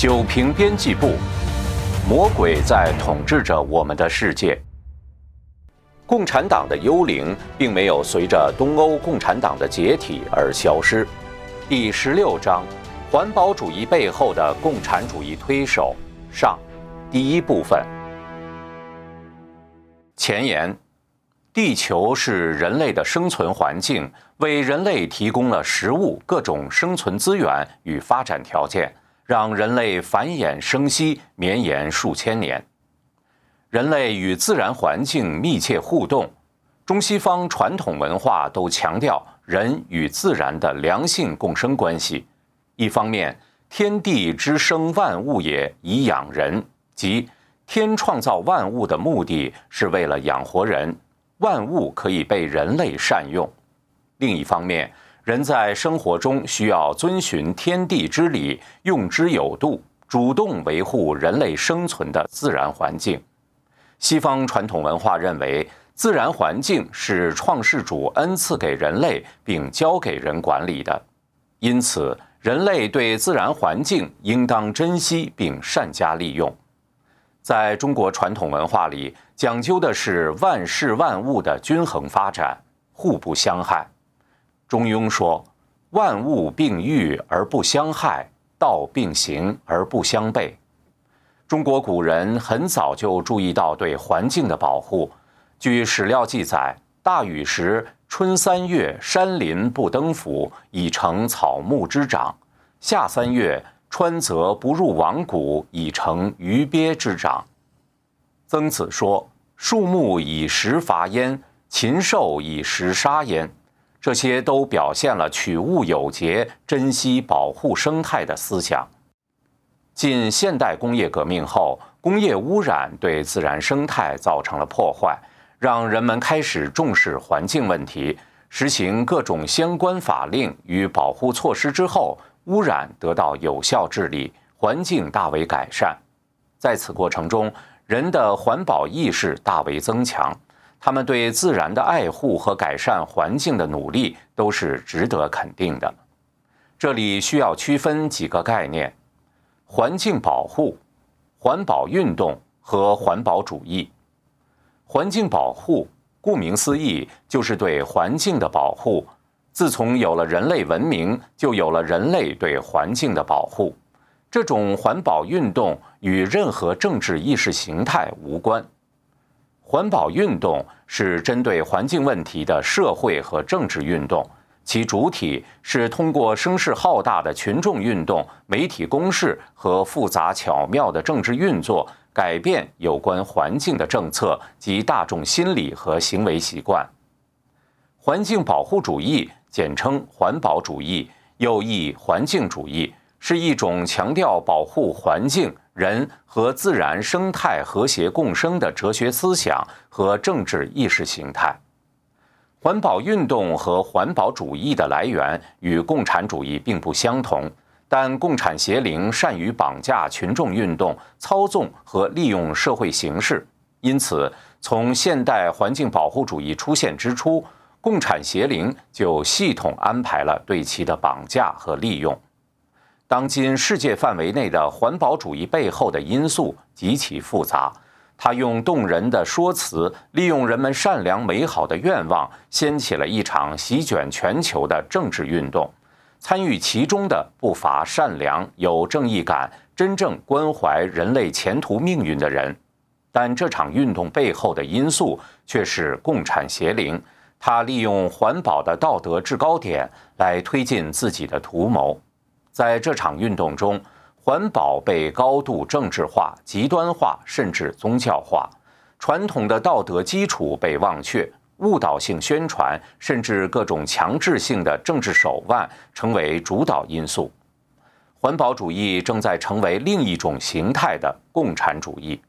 九平编辑部，魔鬼在统治着我们的世界。共产党的幽灵并没有随着东欧共产党的解体而消失。第十六章：环保主义背后的共产主义推手上，第一部分。前言：地球是人类的生存环境，为人类提供了食物、各种生存资源与发展条件，让人类繁衍生息，绵延数千年。人类与自然环境密切互动，中西方传统文化都强调人与自然的良性共生关系。一方面，天地之生万物也，以养人，即天创造万物的目的是为了养活人，万物可以被人类善用；另一方面，人在生活中需要遵循天地之理，用之有度，主动维护人类生存的自然环境。西方传统文化认为，自然环境是创世主恩赐给人类并交给人管理的，因此人类对自然环境应当珍惜并善加利用。在中国传统文化里，讲究的是万事万物的均衡发展，互不相害。中庸说：“万物并育而不相害，道并行而不相悖。”中国古人很早就注意到对环境的保护。据史料记载，大禹时，春三月，山林不登府，以成草木之长；夏三月，川泽不入王谷，以成鱼鳖之长。曾子说：“树木以食伐焉，禽兽以食杀焉。”这些都表现了取物有节、珍惜保护生态的思想。近现代工业革命后，工业污染对自然生态造成了破坏，让人们开始重视环境问题，实行各种相关法令与保护措施之后，污染得到有效治理，环境大为改善。在此过程中，人的环保意识大为增强，他们对自然的爱护和改善环境的努力都是值得肯定的。这里需要区分几个概念。环境保护、环保运动和环保主义。环境保护，顾名思义，就是对环境的保护。自从有了人类文明，就有了人类对环境的保护。这种环保运动与任何政治意识形态无关。环保运动是针对环境问题的社会和政治运动。其主体是通过声势浩大的群众运动、媒体攻势和复杂巧妙的政治运作，改变有关环境的政策及大众心理和行为习惯。环境保护主义，简称环保主义，又译环境主义，是一种强调保护环境、人和自然生态和谐共生的哲学思想和政治意识形态。环保运动和环保主义的来源与共产主义并不相同，但共产邪灵善于绑架群众运动、操纵和利用社会形势，因此，从现代环境保护主义出现之初，共产邪灵就系统安排了对其的绑架和利用。当今世界范围内的环保主义背后的因素极其复杂。他用动人的说辞，利用人们善良美好的愿望，掀起了一场席卷全球的政治运动。参与其中的不乏善良、有正义感、真正关怀人类前途命运的人。但这场运动背后的因素却是共产邪灵，他利用环保的道德制高点来推进自己的图谋。在这场运动中，环保被高度政治化、极端化，甚至宗教化；传统的道德基础被忘却，误导性宣传，甚至各种强制性的政治手腕成为主导因素。环保主义正在成为另一种形态的共产主义。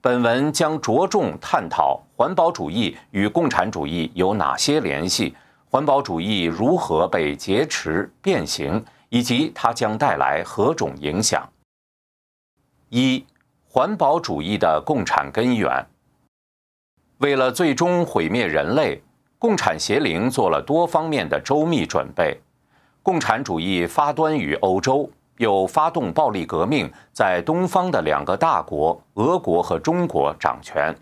本文将着重探讨环保主义与共产主义有哪些联系，环保主义如何被劫持、变形。以及它将带来何种影响？一、环保主义的共产根源。为了最终毁灭人类，共产邪灵做了多方面的周密准备。共产主义发端于欧洲，又发动暴力革命，在东方的两个大国俄国和中国掌权。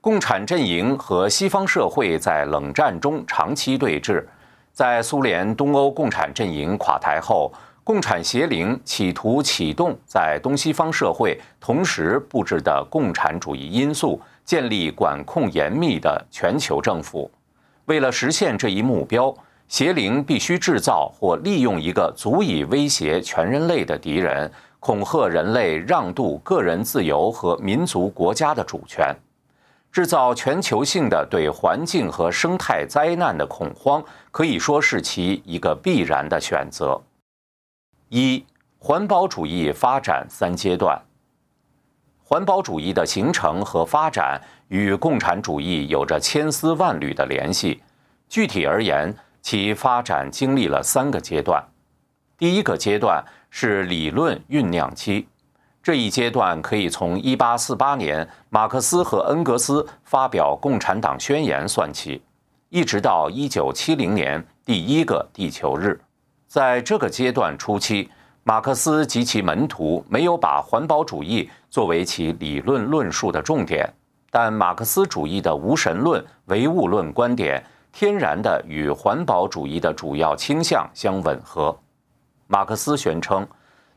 共产阵营和西方社会在冷战中长期对峙。在苏联东欧共产阵营垮台后，共产邪灵企图启动在东西方社会同时布置的共产主义因素，建立管控严密的全球政府。为了实现这一目标，邪灵必须制造或利用一个足以威胁全人类的敌人，恐吓人类让渡个人自由和民族国家的主权，制造全球性的对环境和生态灾难的恐慌，可以说是其一个必然的选择。一、环保主义发展三阶段。环保主义的形成和发展与共产主义有着千丝万缕的联系。具体而言，其发展经历了三个阶段。第一个阶段是理论酝酿期，这一阶段可以从1848年马克思和恩格斯发表《共产党宣言》算起，一直到1970年第一个地球日。在这个阶段初期，马克思及其门徒没有把环保主义作为其理论论述的重点，但马克思主义的无神论、唯物论观点天然的与环保主义的主要倾向相吻合。马克思宣称，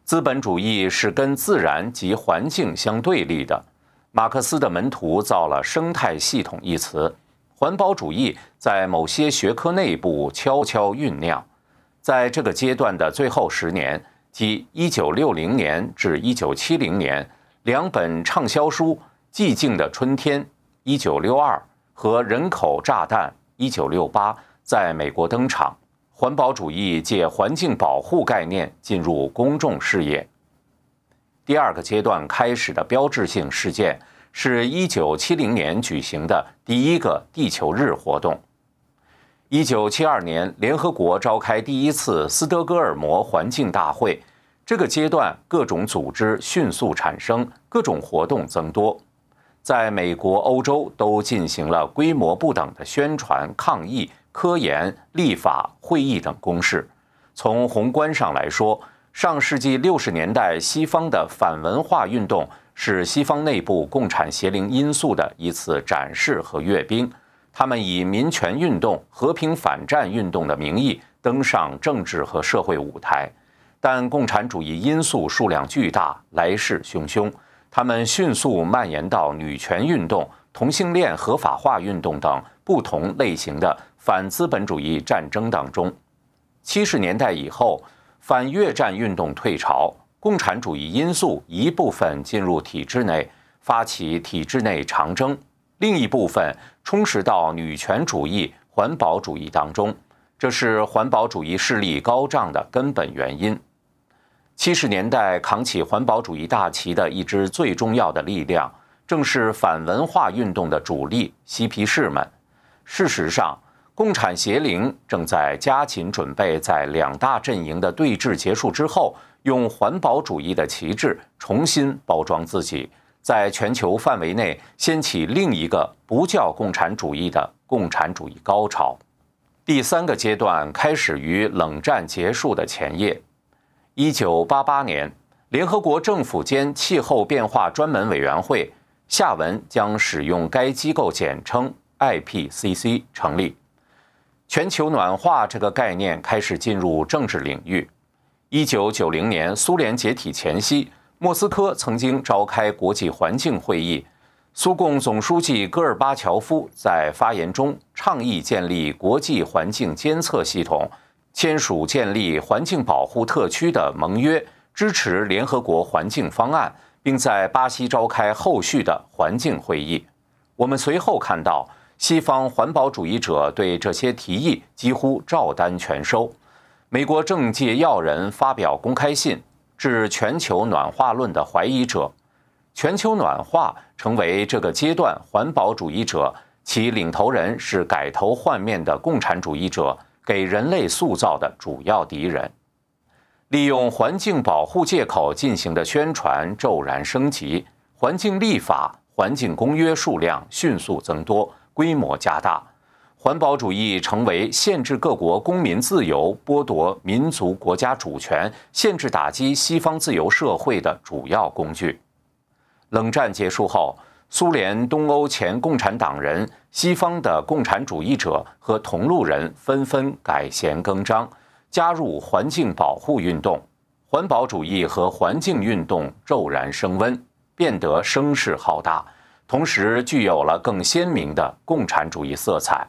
资本主义是跟自然及环境相对立的。马克思的门徒造了“生态系统”一词，环保主义在某些学科内部悄悄酝酿。在这个阶段的最后十年。即1960年至1970年，两本畅销书《寂静的春天》（1962） 和《人口炸弹》（1968） 在美国登场，环保主义借环境保护概念进入公众视野。第二个阶段开始的标志性事件是1970年举行的第一个地球日活动。一九七二年，联合国召开第一次斯德哥尔摩环境大会。这个阶段，各种组织迅速产生，各种活动增多。在美国、欧洲都进行了规模不等的宣传、抗议、科研、立法、会议等攻势。从宏观上来说，上世纪六十年代西方的反文化运动是西方内部共产邪灵因素的一次展示和阅兵。他们以民权运动、和平反战运动的名义登上政治和社会舞台，但共产主义因素数量巨大，来势汹汹。他们迅速蔓延到女权运动、同性恋合法化运动等不同类型的反资本主义战争当中。七十年代以后，反越战运动退潮，共产主义因素一部分进入体制内，发起体制内长征。另一部分充实到女权主义、环保主义当中，这是环保主义势力高涨的根本原因。七十年代扛起环保主义大旗的一支最重要的力量，正是反文化运动的主力嬉皮士们。事实上，共产邪灵正在加紧准备，在两大阵营的对峙结束之后，用环保主义的旗帜重新包装自己。在全球范围内掀起另一个不叫共产主义的共产主义高潮。第三个阶段开始于冷战结束的前夜。一九八八年，联合国政府间气候变化专门委员会（下文将使用该机构简称 IPCC） 成立。全球暖化这个概念开始进入政治领域。一九九零年，苏联解体前夕。莫斯科曾经召开国际环境会议，苏共总书记戈尔巴乔夫在发言中倡议建立国际环境监测系统，签署建立环境保护特区的盟约，支持联合国环境方案，并在巴西召开后续的环境会议。我们随后看到，西方环保主义者对这些提议几乎照单全收，美国政界要人发表公开信。致全球暖化论的怀疑者，全球暖化成为这个阶段环保主义者，其领头人是改头换面的共产主义者，给人类塑造的主要敌人。利用环境保护借口进行的宣传骤然升级，环境立法、环境公约数量迅速增多，规模加大，环保主义成为限制各国公民自由、剥夺民族国家主权、限制打击西方自由社会的主要工具。冷战结束后，苏联东欧前共产党人、西方的共产主义者和同路人纷纷改弦更张，加入环境保护运动，环保主义和环境运动骤然升温，变得声势浩大，同时具有了更鲜明的共产主义色彩。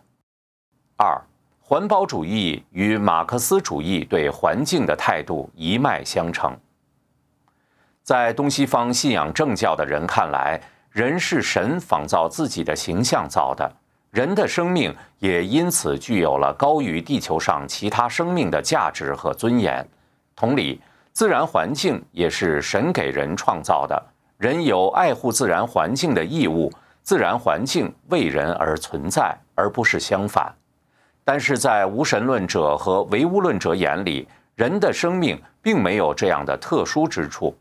二，环保主义与马克思主义对环境的态度一脉相承。在东西方信仰正教的人看来，人是神仿造自己的形象造的，人的生命也因此具有了高于地球上其他生命的价值和尊严。同理，自然环境也是神给人创造的，人有爱护自然环境的义务，自然环境为人而存在，而不是相反。但是在无神论者和唯物论者眼里，人的生命并没有这样的特殊之处。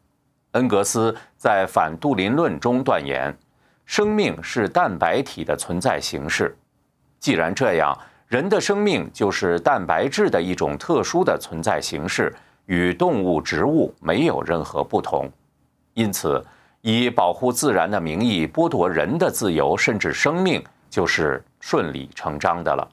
恩格斯在《反杜林论》中断言，生命是蛋白体的存在形式。既然这样，人的生命就是蛋白质的一种特殊的存在形式，与动物、植物没有任何不同。因此，以保护自然的名义剥夺人的自由甚至生命，就是顺理成章的了。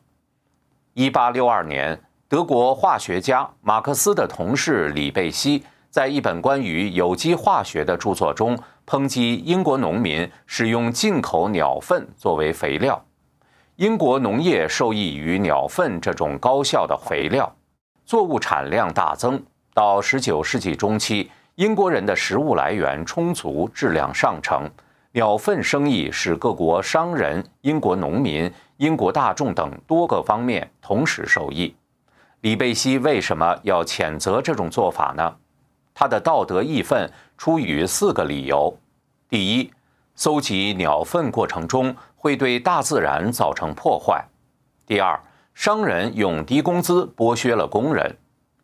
一八六二年，德国化学家马克思的同事李贝希在一本关于有机化学的著作中抨击英国农民使用进口鸟粪作为肥料。英国农业受益于鸟粪这种高效的肥料，作物产量大增。到十九世纪中期，英国人的食物来源充足，质量上乘。鸟粪生意使各国商人、英国农民、英国大众等多个方面同时受益。李贝希为什么要谴责这种做法呢？他的道德义愤出于四个理由：第一，搜集鸟粪过程中会对大自然造成破坏；第二，商人用低工资剥削了工人；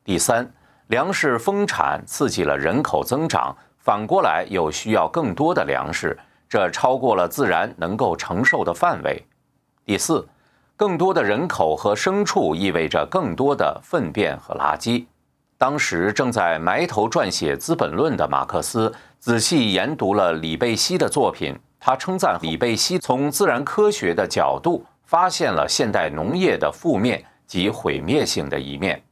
第三，粮食丰产刺激了人口增长，反过来又需要更多的粮食。这超过了自然能够承受的范围。第四，更多的人口和牲畜意味着更多的粪便和垃圾。当时正在埋头撰写《资本论》的马克思仔细研读了李贝希的作品，他称赞李贝希从自然科学的角度发现了现代农业的负面及毁灭性的一面。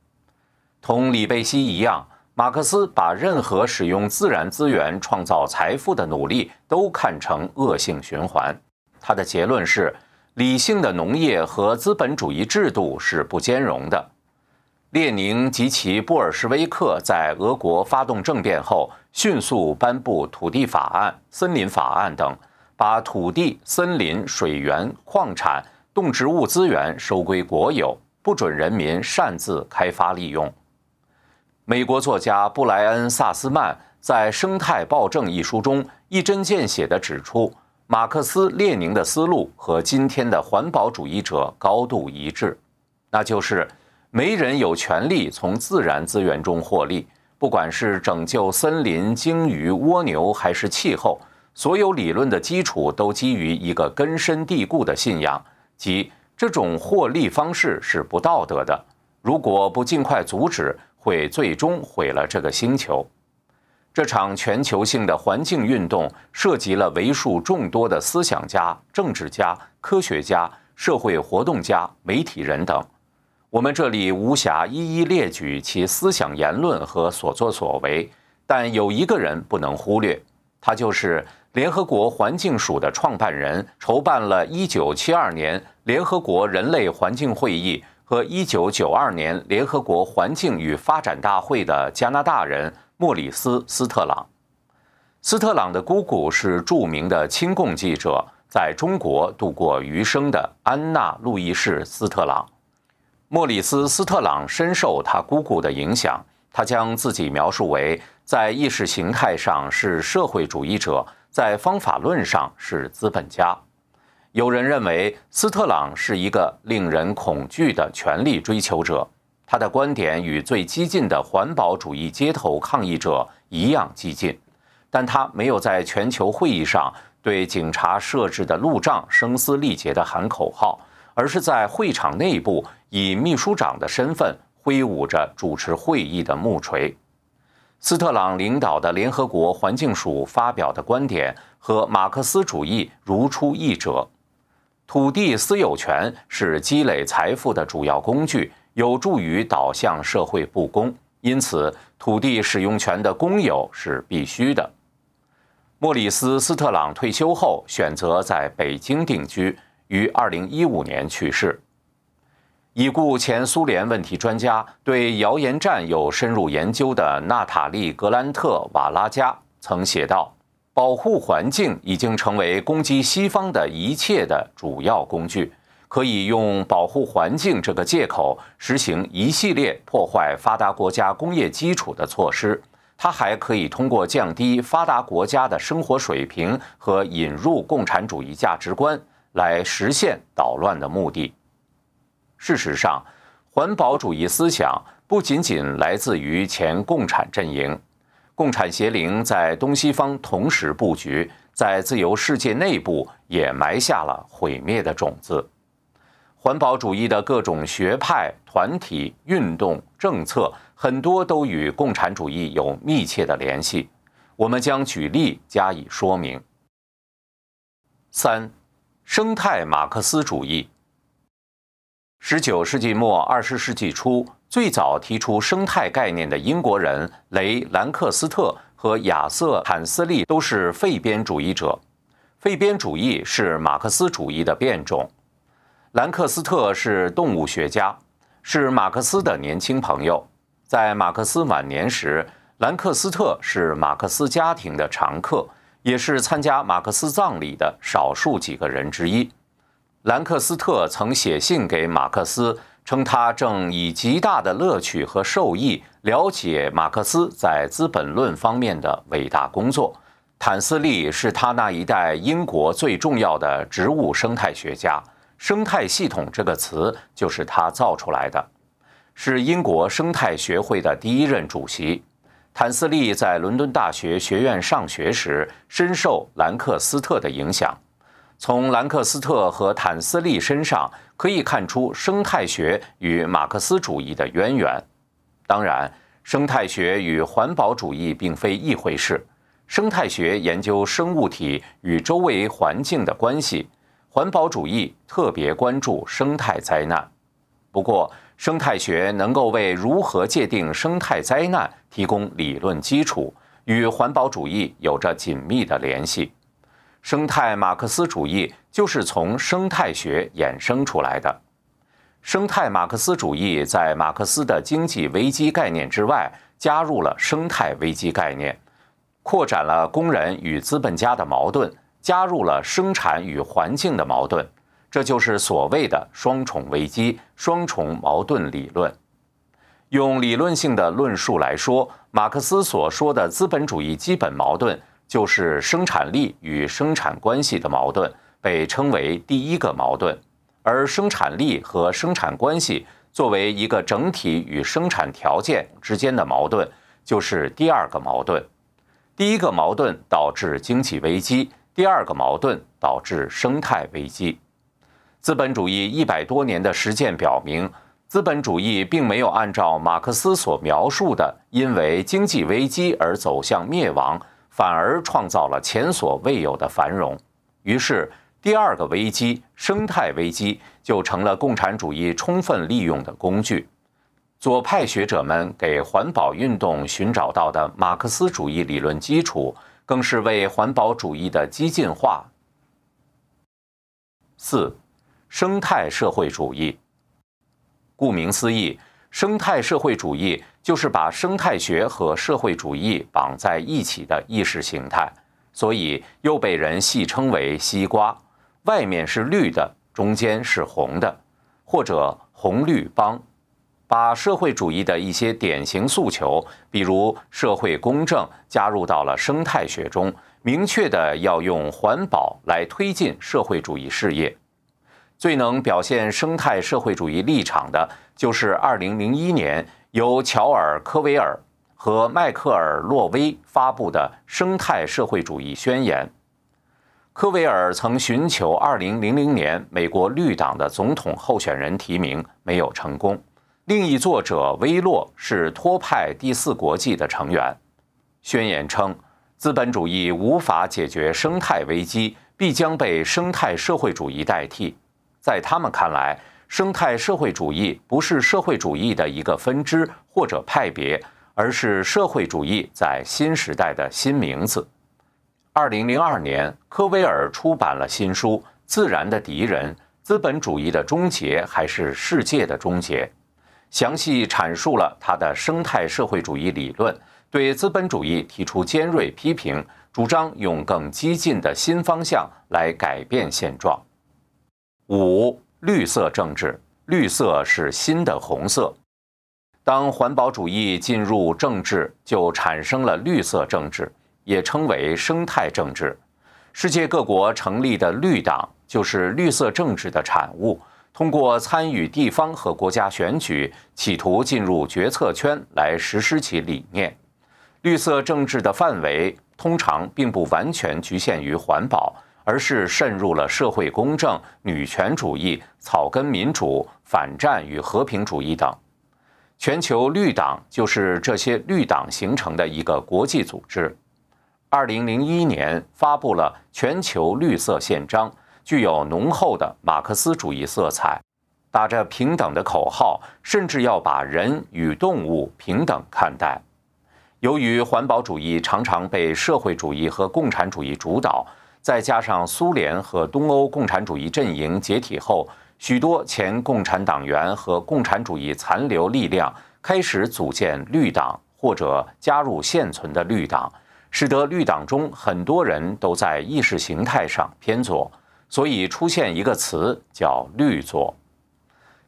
同李贝希一样。马克思把任何使用自然资源创造财富的努力都看成恶性循环。他的结论是：理性的农业和资本主义制度是不兼容的。列宁及其布尔什维克在俄国发动政变后，迅速颁布土地法案、森林法案等，把土地、森林、水源、矿产、动植物资源收归国有，不准人民擅自开发利用。美国作家布莱恩·萨斯曼在《生态暴政》一书中一针见血地指出，马克思列宁的思路和今天的环保主义者高度一致，那就是没人有权利从自然资源中获利，不管是拯救森林、鲸鱼、蜗牛，还是气候，所有理论的基础都基于一个根深蒂固的信仰，即这种获利方式是不道德的。如果不尽快阻止，会最终毁了这个星球。这场全球性的环境运动涉及了为数众多的思想家、政治家、科学家、社会活动家、媒体人等。我们这里无暇一一列举其思想言论和所作所为，但有一个人不能忽略，他就是联合国环境署的创办人，筹办了1972年联合国人类环境会议。和1992年联合国环境与发展大会的加拿大人莫里斯·斯特朗。斯特朗的姑姑是著名的亲共记者，在中国度过余生的安娜·路易士·斯特朗。莫里斯·斯特朗深受他姑姑的影响，他将自己描述为在意识形态上是社会主义者，在方法论上是资本家。有人认为斯特朗是一个令人恐惧的权力追求者，他的观点与最激进的环保主义街头抗议者一样激进，但他没有在全球会议上对警察设置的路障声嘶力竭地喊口号，而是在会场内部以秘书长的身份挥舞着主持会议的木锤。斯特朗领导的联合国环境署发表的观点和马克思主义如出一辙。土地私有权是积累财富的主要工具，有助于导向社会不公，因此土地使用权的公有是必须的。莫里斯·斯特朗退休后选择在北京定居，于2015年去世。已故前苏联问题专家、对谣言战有深入研究的娜塔莉·格兰特瓦拉加曾写道：“保护环境已经成为攻击西方的一切的主要工具，可以用保护环境这个借口实行一系列破坏发达国家工业基础的措施。”它还可以通过降低发达国家的生活水平和引入共产主义价值观来实现捣乱的目的。事实上，环保主义思想不仅仅来自于前共产阵营，共产邪灵在东西方同时布局，在自由世界内部也埋下了毁灭的种子。环保主义的各种学派、团体、运动、政策。很多都与共产主义有密切的联系，我们将举例加以说明。三、生态马克思主义。十九世纪末二十世纪初，最早提出生态概念的英国人雷兰克斯特和亚瑟坦斯利都是废边主义者。废边主义是马克思主义的变种。兰克斯特是动物学家，是马克思的年轻朋友。在马克思晚年时，兰克斯特是马克思家庭的常客，也是参加马克思葬礼的少数几个人之一。兰克斯特曾写信给马克思，称他正以极大的乐趣和受益了解马克思在《资本论》方面的伟大工作。坦斯利是他那一代英国最重要的植物生态学家，“生态系统”这个词就是他造出来的。是英国生态学会的第一任主席。坦斯利在伦敦大学学院上学时，深受兰克斯特的影响。从兰克斯特和坦斯利身上可以看出生态学与马克思主义的渊源。当然，生态学与环保主义并非一回事。生态学研究生物体与周围环境的关系，环保主义特别关注生态灾难。不过，生态学能够为如何界定生态灾难提供理论基础，与环保主义有着紧密的联系。生态马克思主义就是从生态学衍生出来的。生态马克思主义在马克思的经济危机概念之外，加入了生态危机概念，扩展了工人与资本家的矛盾，加入了生产与环境的矛盾。这就是所谓的双重危机、双重矛盾理论。用理论性的论述来说，马克思所说的资本主义基本矛盾就是生产力与生产关系的矛盾，被称为第一个矛盾；而生产力和生产关系作为一个整体与生产条件之间的矛盾，就是第二个矛盾。第一个矛盾导致经济危机，第二个矛盾导致生态危机。资本主义一百多年的实践表明，资本主义并没有按照马克思所描述的，因为经济危机而走向灭亡，反而创造了前所未有的繁荣。于是，第二个危机——生态危机，就成了共产主义充分利用的工具。左派学者们给环保运动寻找到的马克思主义理论基础，更是为环保主义的激进化。四。生态社会主义，顾名思义，生态社会主义就是把生态学和社会主义绑在一起的意识形态，所以又被人戏称为“西瓜”，外面是绿的，中间是红的，或者红绿帮，把社会主义的一些典型诉求，比如社会公正，加入到了生态学中，明确的要用环保来推进社会主义事业。最能表现生态社会主义立场的，就是2001年由乔尔·科维尔和迈克尔·洛威发布的《生态社会主义宣言》。科维尔曾寻求2000年美国绿党的总统候选人提名，没有成功。另一作者威洛是托派第四国际的成员。宣言称，资本主义无法解决生态危机，必将被生态社会主义代替。在他们看来，生态社会主义不是社会主义的一个分支或者派别，而是社会主义在新时代的新名字。二零零二年，科威尔出版了新书《自然的敌人：资本主义的终结还是世界的终结》，详细阐述了他的生态社会主义理论，对资本主义提出尖锐批评，主张用更激进的新方向来改变现状。五。绿色政治，绿色是新的红色。当环保主义进入政治，就产生了绿色政治，也称为生态政治。世界各国成立的绿党就是绿色政治的产物。通过参与地方和国家选举，企图进入决策圈来实施其理念。绿色政治的范围通常并不完全局限于环保。而是渗入了社会公正、女权主义、草根民主、反战与和平主义等。全球绿党就是这些绿党形成的一个国际组织。二零零一年发布了《全球绿色宪章》，具有浓厚的马克思主义色彩，打着平等的口号，甚至要把人与动物平等看待。由于环保主义常常被社会主义和共产主义主导。再加上苏联和东欧共产主义阵营解体后，许多前共产党员和共产主义残留力量开始组建绿党或者加入现存的绿党，使得绿党中很多人都在意识形态上偏左，所以出现一个词叫“绿左”。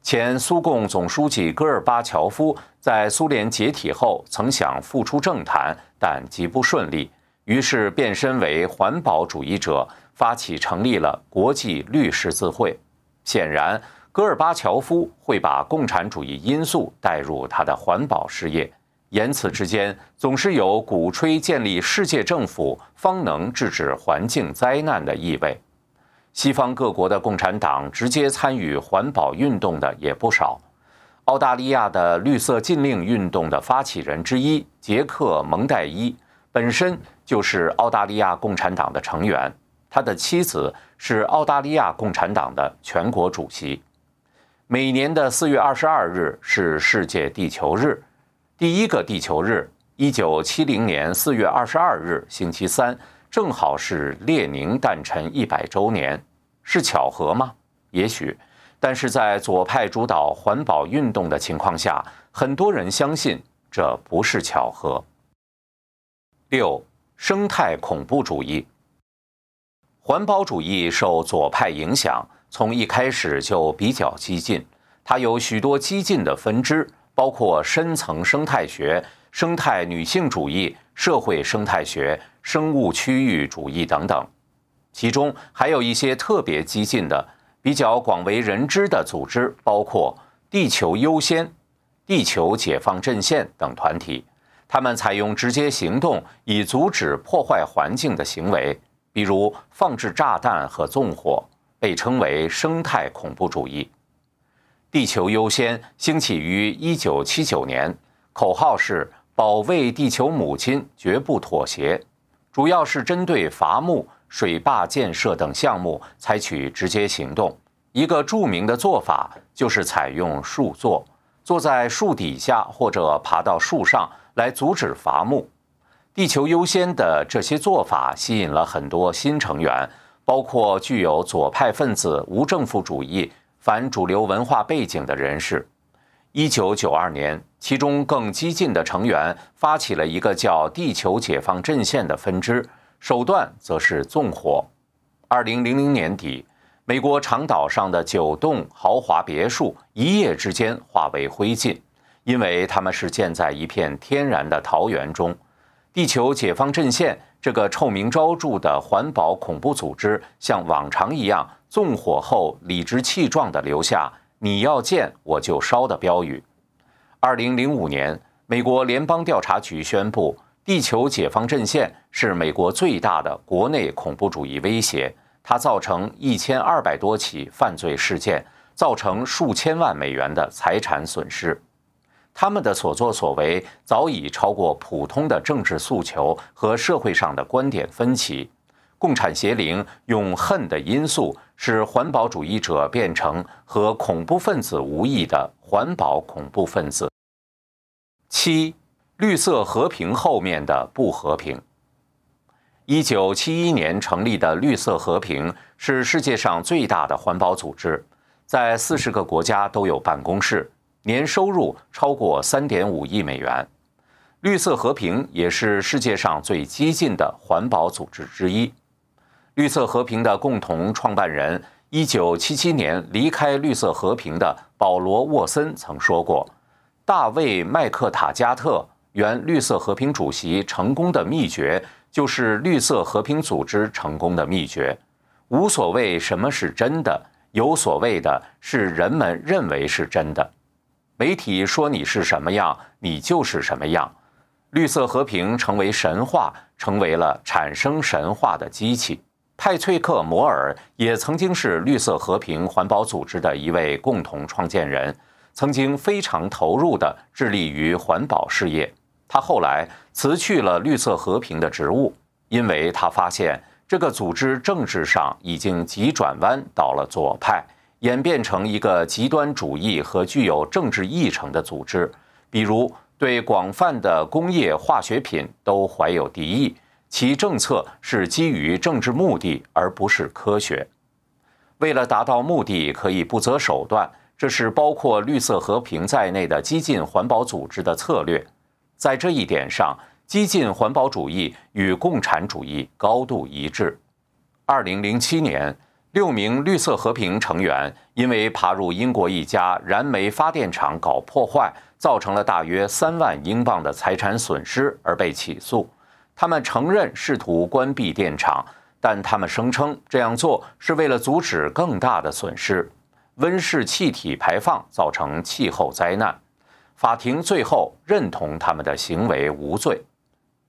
前苏共总书记戈尔巴乔夫在苏联解体后曾想复出政坛，但极不顺利。于是变身为环保主义者，发起成立了国际绿十字会。显然，戈尔巴乔夫会把共产主义因素带入他的环保事业，言辞之间总是有鼓吹建立世界政府方能制止环境灾难的意味。西方各国的共产党直接参与环保运动的也不少。澳大利亚的绿色禁令运动的发起人之一杰克蒙代伊。本身就是澳大利亚共产党的成员，他的妻子是澳大利亚共产党的全国主席。每年的四月二十二日是世界地球日，第一个地球日，一九七零年四月二十二日星期三，正好是列宁诞辰一百周年，是巧合吗？也许，但是在左派主导环保运动的情况下，很多人相信这不是巧合。六、生态恐怖主义。环保主义受左派影响，从一开始就比较激进。它有许多激进的分支，包括深层生态学、生态女性主义、社会生态学、生物区域主义等等。其中还有一些特别激进的、比较广为人知的组织，包括“地球优先”、“地球解放阵线”等团体。他们采用直接行动以阻止破坏环境的行为，比如放置炸弹和纵火，被称为生态恐怖主义。地球优先兴起于一九七九年，口号是“保卫地球母亲，绝不妥协”，主要是针对伐木、水坝建设等项目采取直接行动。一个著名的做法就是采用树坐，坐在树底下或者爬到树上。来阻止伐木，地球优先的这些做法吸引了很多新成员，包括具有左派分子、无政府主义、反主流文化背景的人士。一九九二年，其中更激进的成员发起了一个叫“地球解放阵线”的分支，手段则是纵火。二零零零年底，美国长岛上的九栋豪华别墅一夜之间化为灰烬。因为他们是建在一片天然的桃园中，地球解放阵线这个臭名昭著的环保恐怖组织，像往常一样纵火后理直气壮地留下“你要见我就烧”的标语。二零零五年，美国联邦调查局宣布，地球解放阵线是美国最大的国内恐怖主义威胁，它造成一千二百多起犯罪事件，造成数千万美元的财产损失。他们的所作所为早已超过普通的政治诉求和社会上的观点分歧。共产邪灵用恨的因素，使环保主义者变成和恐怖分子无异的环保恐怖分子。七，绿色和平后面的不和平。一九七一年成立的绿色和平是世界上最大的环保组织，在四十个国家都有办公室。年收入超过三点五亿美元，绿色和平也是世界上最激进的环保组织之一。绿色和平的共同创办人，一九七七年离开绿色和平的保罗沃森曾说过：“大卫麦克塔加特，原绿色和平主席成功的秘诀，就是绿色和平组织成功的秘诀。无所谓什么是真的，有所谓的是人们认为是真的。”媒体说你是什么样，你就是什么样。绿色和平成为神话，成为了产生神话的机器。泰翠克·摩尔也曾经是绿色和平环保组织的一位共同创建人，曾经非常投入地致力于环保事业。他后来辞去了绿色和平的职务，因为他发现这个组织政治上已经急转弯到了左派。演变成一个极端主义和具有政治议程的组织，比如对广泛的工业化学品都怀有敌意，其政策是基于政治目的而不是科学。为了达到目的，可以不择手段，这是包括绿色和平在内的激进环保组织的策略。在这一点上，激进环保主义与共产主义高度一致。二零零七年。六名绿色和平成员因为爬入英国一家燃煤发电厂搞破坏，造成了大约三万英镑的财产损失而被起诉。他们承认试图关闭电厂，但他们声称这样做是为了阻止更大的损失——温室气体排放造成气候灾难。法庭最后认同他们的行为无罪。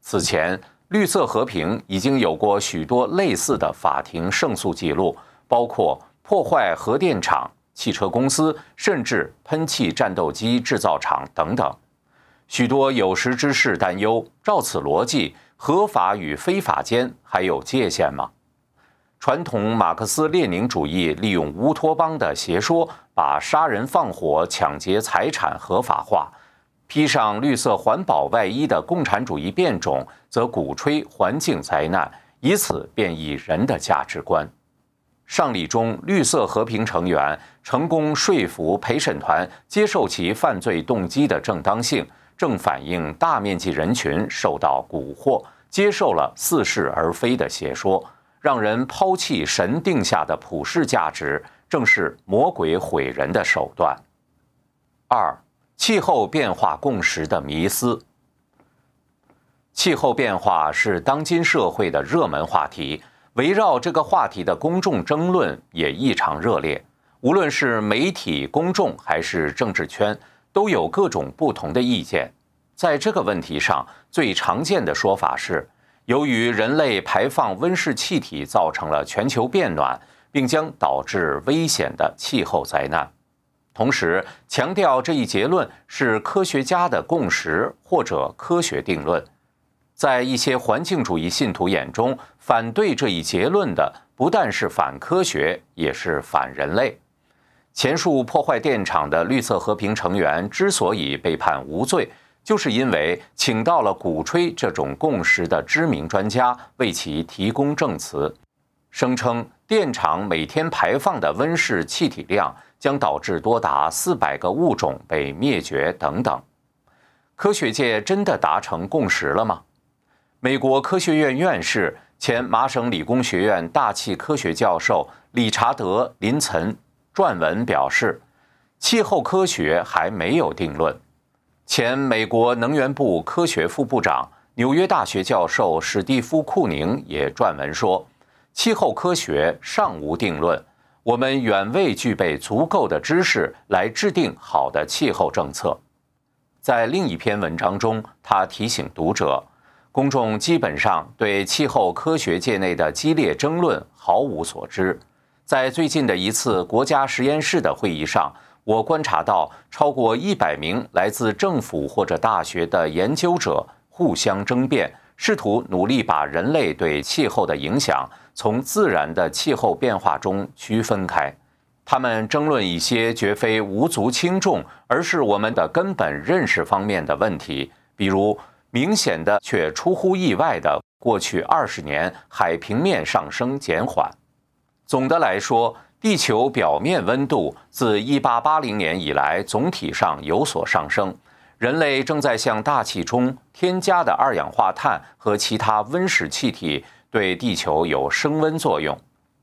此前，绿色和平已经有过许多类似的法庭胜诉记录。包括破坏核电厂、汽车公司，甚至喷气战斗机制造厂等等。许多有识之士担忧：照此逻辑，合法与非法间还有界限吗？传统马克思列宁主义利用乌托邦的邪说，把杀人放火、抢劫财产合法化；披上绿色环保外衣的共产主义变种，则鼓吹环境灾难，以此变异人的价值观。上礼中，绿色和平成员成功说服陪审团接受其犯罪动机的正当性，正反映大面积人群受到蛊惑，接受了似是而非的邪说，让人抛弃神定下的普世价值，正是魔鬼毁人的手段。二、气候变化共识的迷思。气候变化是当今社会的热门话题。围绕这个话题的公众争论也异常热烈，无论是媒体、公众还是政治圈，都有各种不同的意见。在这个问题上，最常见的说法是，由于人类排放温室气体造成了全球变暖，并将导致危险的气候灾难。同时，强调这一结论是科学家的共识或者科学定论。在一些环境主义信徒眼中，反对这一结论的不但是反科学，也是反人类。前述破坏电厂的绿色和平成员之所以被判无罪，就是因为请到了鼓吹这种共识的知名专家为其提供证词，声称电厂每天排放的温室气体量将导致多达四百个物种被灭绝等等。科学界真的达成共识了吗？美国科学院院士、前麻省理工学院大气科学教授理查德·林岑撰文表示，气候科学还没有定论。前美国能源部科学副部长、纽约大学教授史蒂夫·库宁也撰文说，气候科学尚无定论，我们远未具备足够的知识来制定好的气候政策。在另一篇文章中，他提醒读者。公众基本上对气候科学界内的激烈争论毫无所知。在最近的一次国家实验室的会议上，我观察到超过一百名来自政府或者大学的研究者互相争辩，试图努力把人类对气候的影响从自然的气候变化中区分开。他们争论一些绝非无足轻重，而是我们的根本认识方面的问题，比如。明显的却出乎意外的，过去二十年海平面上升减缓。总的来说，地球表面温度自1880年以来总体上有所上升。人类正在向大气中添加的二氧化碳和其他温室气体对地球有升温作用。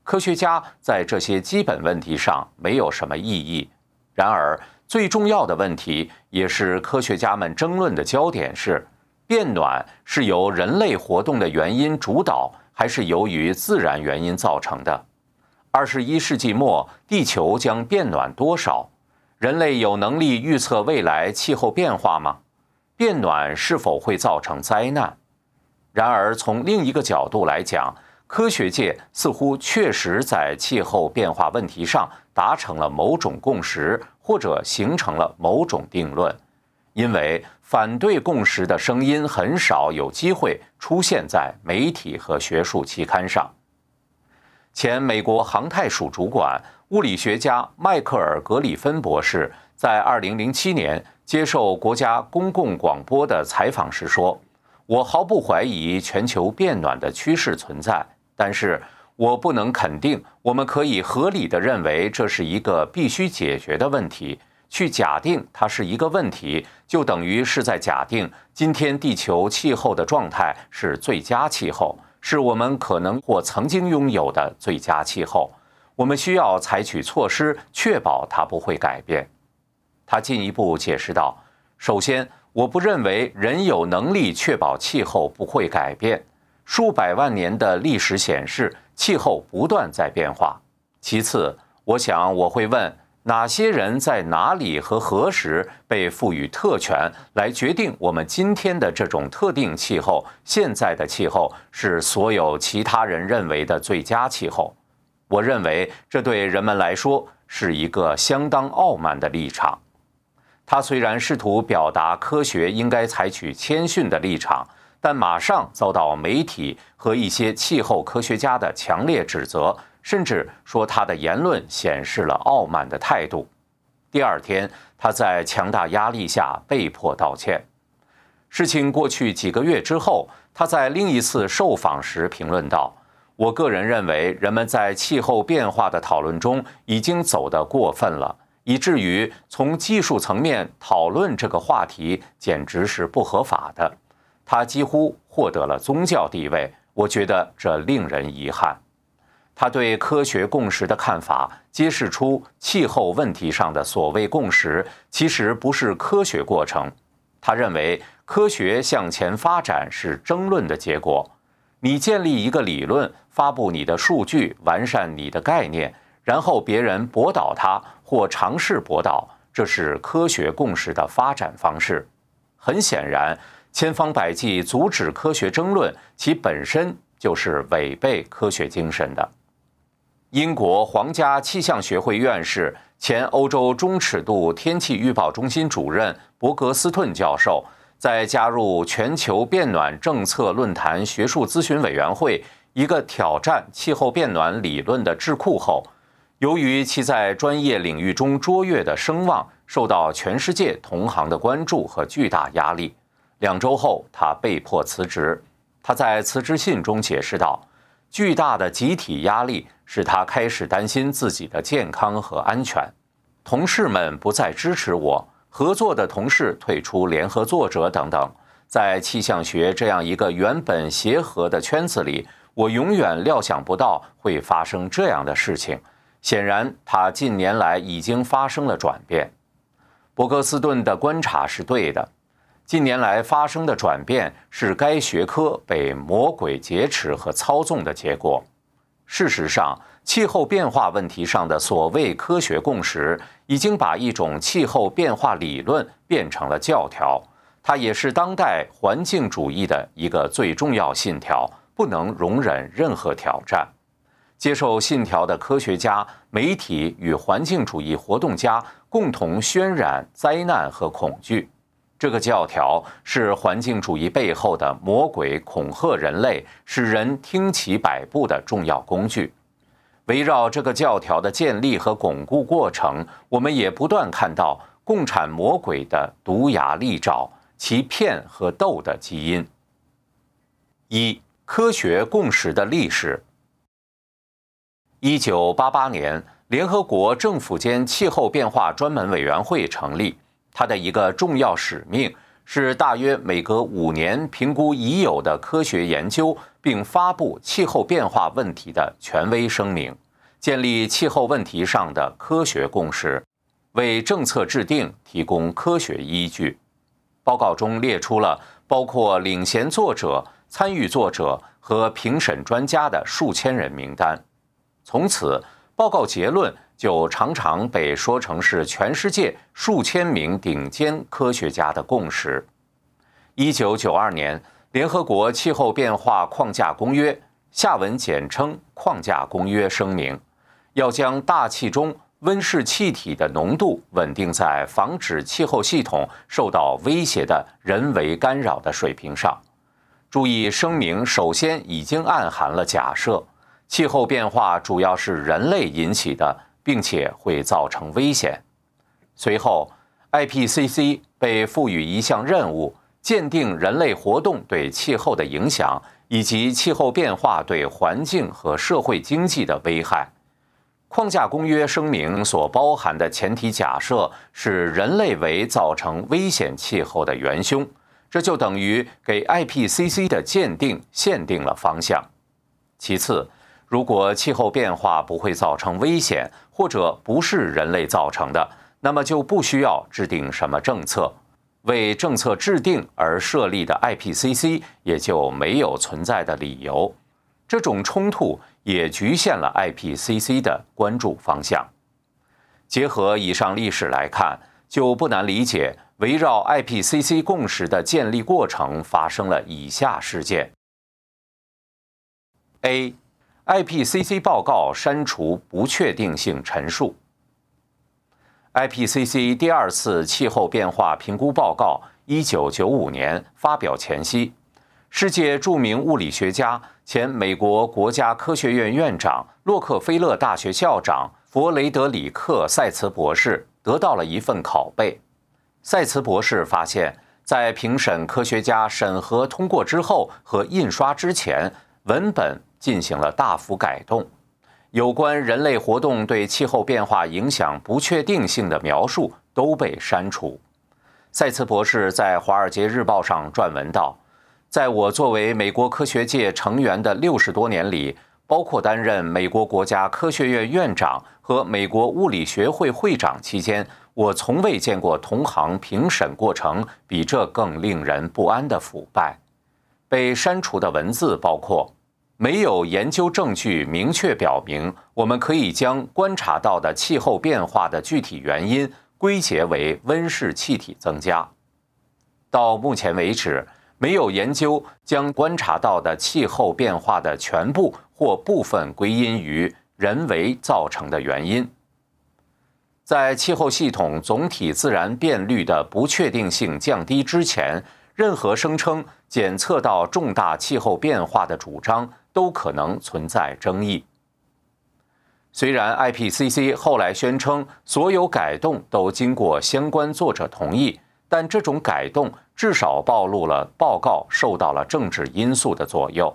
科学家在这些基本问题上没有什么异议。然而，最重要的问题，也是科学家们争论的焦点是。变暖是由人类活动的原因主导，还是由于自然原因造成的？二十一世纪末，地球将变暖多少？人类有能力预测未来气候变化吗？变暖是否会造成灾难？然而，从另一个角度来讲，科学界似乎确实在气候变化问题上达成了某种共识，或者形成了某种定论。因为反对共识的声音很少有机会出现在媒体和学术期刊上。前美国航太署主管物理学家迈克尔·格里芬博士在2007年接受国家公共广播的采访时说：“我毫不怀疑全球变暖的趋势存在，但是我不能肯定我们可以合理的认为这是一个必须解决的问题。”去假定它是一个问题，就等于是在假定今天地球气候的状态是最佳气候，是我们可能或曾经拥有的最佳气候。我们需要采取措施，确保它不会改变。他进一步解释道：“首先，我不认为人有能力确保气候不会改变。数百万年的历史显示，气候不断在变化。其次，我想我会问。”哪些人在哪里和何时被赋予特权来决定我们今天的这种特定气候？现在的气候是所有其他人认为的最佳气候。我认为这对人们来说是一个相当傲慢的立场。他虽然试图表达科学应该采取谦逊的立场，但马上遭到媒体和一些气候科学家的强烈指责。甚至说他的言论显示了傲慢的态度。第二天，他在强大压力下被迫道歉。事情过去几个月之后，他在另一次受访时评论道：“我个人认为，人们在气候变化的讨论中已经走得过分了，以至于从技术层面讨论这个话题简直是不合法的。他几乎获得了宗教地位，我觉得这令人遗憾。”他对科学共识的看法揭示出气候问题上的所谓共识其实不是科学过程。他认为科学向前发展是争论的结果。你建立一个理论，发布你的数据，完善你的概念，然后别人驳倒它或尝试驳倒，这是科学共识的发展方式。很显然，千方百计阻止科学争论，其本身就是违背科学精神的。英国皇家气象学会院士、前欧洲中尺度天气预报中心主任伯格斯顿教授，在加入全球变暖政策论坛学术咨询委员会一个挑战气候变暖理论的智库后，由于其在专业领域中卓越的声望，受到全世界同行的关注和巨大压力。两周后，他被迫辞职。他在辞职信中解释道：“巨大的集体压力。”使他开始担心自己的健康和安全，同事们不再支持我，合作的同事退出联合作者等等。在气象学这样一个原本协和的圈子里，我永远料想不到会发生这样的事情。显然，他近年来已经发生了转变。伯格斯顿的观察是对的，近年来发生的转变是该学科被魔鬼劫持和操纵的结果。事实上，气候变化问题上的所谓科学共识，已经把一种气候变化理论变成了教条。它也是当代环境主义的一个最重要信条，不能容忍任何挑战。接受信条的科学家、媒体与环境主义活动家共同渲染灾难和恐惧。这个教条是环境主义背后的魔鬼恐吓人类，使人听其摆布的重要工具。围绕这个教条的建立和巩固过程，我们也不断看到共产魔鬼的毒牙利爪，其骗和斗的基因。一、科学共识的历史。一九八八年，联合国政府间气候变化专门委员会成立。它的一个重要使命是，大约每隔五年评估已有的科学研究，并发布气候变化问题的权威声明，建立气候问题上的科学共识，为政策制定提供科学依据。报告中列出了包括领衔作者、参与作者和评审专家的数千人名单。从此，报告结论就常常被说成是全世界数千名顶尖科学家的共识。一九九二年，联合国气候变化框架公约（下文简称框架公约）声明，要将大气中温室气体的浓度稳定在防止气候系统受到威胁的人为干扰的水平上。注意，声明首先已经暗含了假设。气候变化主要是人类引起的，并且会造成危险。随后，IPCC 被赋予一项任务，鉴定人类活动对气候的影响以及气候变化对环境和社会经济的危害。框架公约声明所包含的前提假设是人类为造成危险气候的元凶，这就等于给 IPCC 的鉴定限定了方向。其次，如果气候变化不会造成危险，或者不是人类造成的，那么就不需要制定什么政策。为政策制定而设立的 IPCC 也就没有存在的理由。这种冲突也局限了 IPCC 的关注方向。结合以上历史来看，就不难理解围绕 IPCC 共识的建立过程发生了以下事件：A。IPCC 报告删除不确定性陈述。IPCC 第二次气候变化评估报告一九九五年发表前夕，世界著名物理学家、前美国国家科学院院长、洛克菲勒大学校长弗雷德里克·塞茨博士得到了一份拷贝。塞茨博士发现，在评审科学家审核通过之后和印刷之前，文本。进行了大幅改动，有关人类活动对气候变化影响不确定性的描述都被删除。塞茨博士在《华尔街日报》上撰文道：“在我作为美国科学界成员的六十多年里，包括担任美国国家科学院院长和美国物理学会会长期间，我从未见过同行评审过程比这更令人不安的腐败。”被删除的文字包括。没有研究证据明确表明，我们可以将观察到的气候变化的具体原因归结为温室气体增加。到目前为止，没有研究将观察到的气候变化的全部或部分归因于人为造成的原因。在气候系统总体自然变率的不确定性降低之前，任何声称检测到重大气候变化的主张。都可能存在争议。虽然 IPCC 后来宣称所有改动都经过相关作者同意，但这种改动至少暴露了报告受到了政治因素的左右。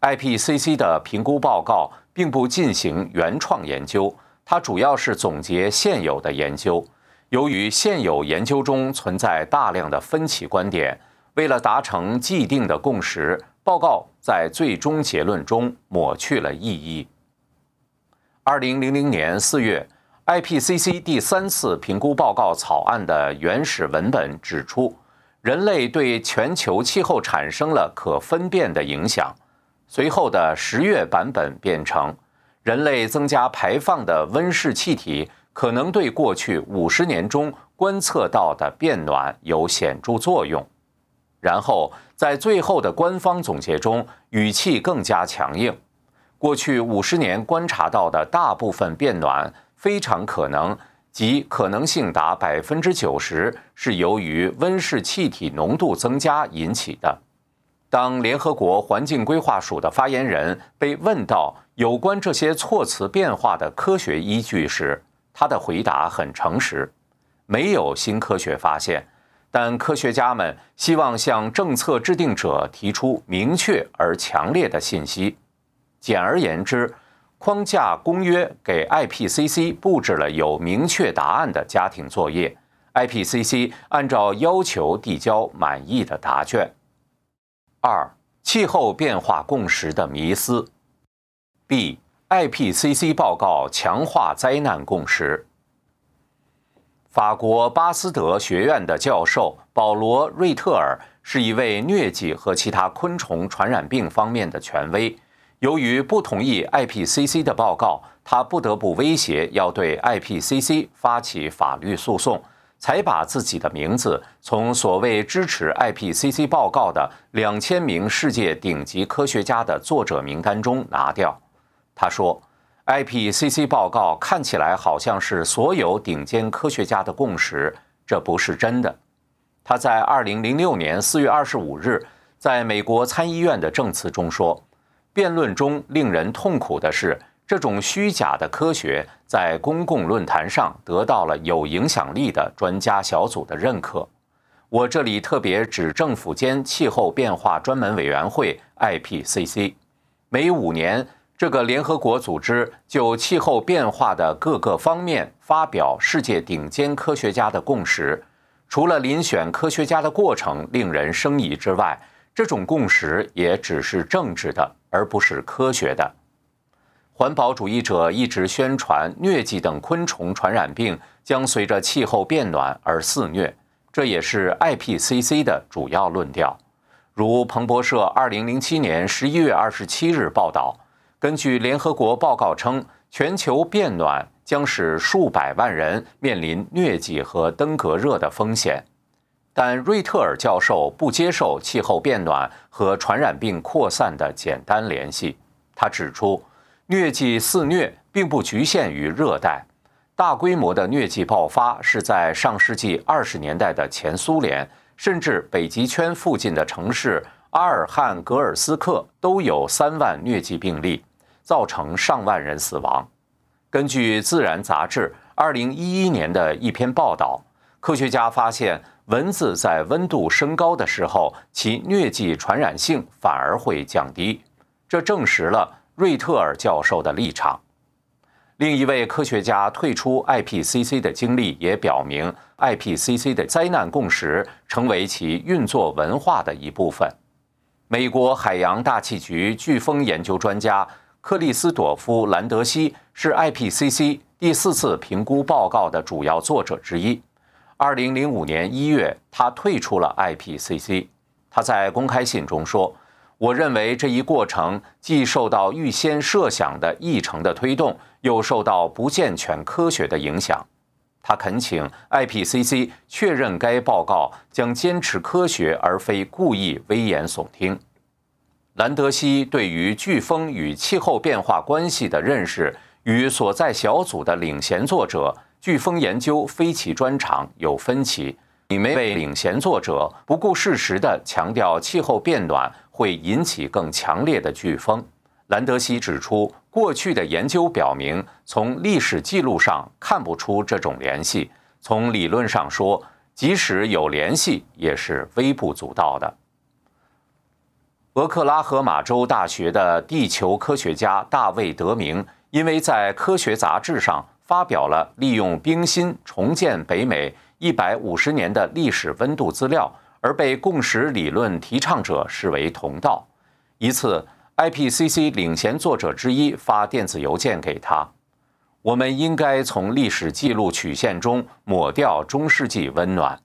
IPCC 的评估报告并不进行原创研究，它主要是总结现有的研究。由于现有研究中存在大量的分歧观点，为了达成既定的共识。报告在最终结论中抹去了异议。二零零零年四月，IPCC 第三次评估报告草案的原始文本指出，人类对全球气候产生了可分辨的影响。随后的十月版本变成，人类增加排放的温室气体可能对过去五十年中观测到的变暖有显著作用。然后在最后的官方总结中，语气更加强硬。过去五十年观察到的大部分变暖，非常可能即可能性达百分之九十，是由于温室气体浓度增加引起的。当联合国环境规划署的发言人被问到有关这些措辞变化的科学依据时，他的回答很诚实：没有新科学发现。但科学家们希望向政策制定者提出明确而强烈的信息。简而言之，框架公约给 IPCC 布置了有明确答案的家庭作业，IPCC 按照要求递交满意的答卷。二、气候变化共识的迷思。B.IPCC 报告强化灾难共识。法国巴斯德学院的教授保罗·瑞特尔是一位疟疾和其他昆虫传染病方面的权威。由于不同意 IPCC 的报告，他不得不威胁要对 IPCC 发起法律诉讼，才把自己的名字从所谓支持 IPCC 报告的两千名世界顶级科学家的作者名单中拿掉。他说。IPCC 报告看起来好像是所有顶尖科学家的共识，这不是真的。他在2006年4月25日在美国参议院的证词中说：“辩论中令人痛苦的是，这种虚假的科学在公共论坛上得到了有影响力的专家小组的认可。我这里特别指政府间气候变化专门委员会 IPCC，每五年。”这个联合国组织就气候变化的各个方面发表世界顶尖科学家的共识。除了遴选科学家的过程令人生疑之外，这种共识也只是政治的，而不是科学的。环保主义者一直宣传疟疾等昆虫传染病将随着气候变暖而肆虐，这也是 IPCC 的主要论调。如彭博社2007年11月27日报道。根据联合国报告称，全球变暖将使数百万人面临疟疾和登革热的风险。但瑞特尔教授不接受气候变暖和传染病扩散的简单联系。他指出，疟疾肆虐并不局限于热带，大规模的疟疾爆发是在上世纪二十年代的前苏联，甚至北极圈附近的城市阿尔汉格尔斯克都有三万疟疾病例。造成上万人死亡。根据《自然》杂志2011年的一篇报道，科学家发现蚊子在温度升高的时候，其疟疾传染性反而会降低。这证实了瑞特尔教授的立场。另一位科学家退出 IPCC 的经历也表明，IPCC 的灾难共识成为其运作文化的一部分。美国海洋大气局飓风研究专家。克里斯朵夫·兰德西是 IPCC 第四次评估报告的主要作者之一。2005年1月，他退出了 IPCC。他在公开信中说：“我认为这一过程既受到预先设想的议程的推动，又受到不健全科学的影响。”他恳请 IPCC 确认该报告将坚持科学，而非故意危言耸听。兰德西对于飓风与气候变化关系的认识，与所在小组的领衔作者——飓风研究飞奇专长有分歧。一位领衔作者不顾事实地强调气候变暖会引起更强烈的飓风。兰德西指出，过去的研究表明，从历史记录上看不出这种联系。从理论上说，即使有联系，也是微不足道的。俄克拉荷马州大学的地球科学家大卫·德明，因为在科学杂志上发表了利用冰芯重建北美一百五十年的历史温度资料，而被共识理论提倡者视为同道。一次，IPCC 领衔作者之一发电子邮件给他：“我们应该从历史记录曲线中抹掉中世纪温暖。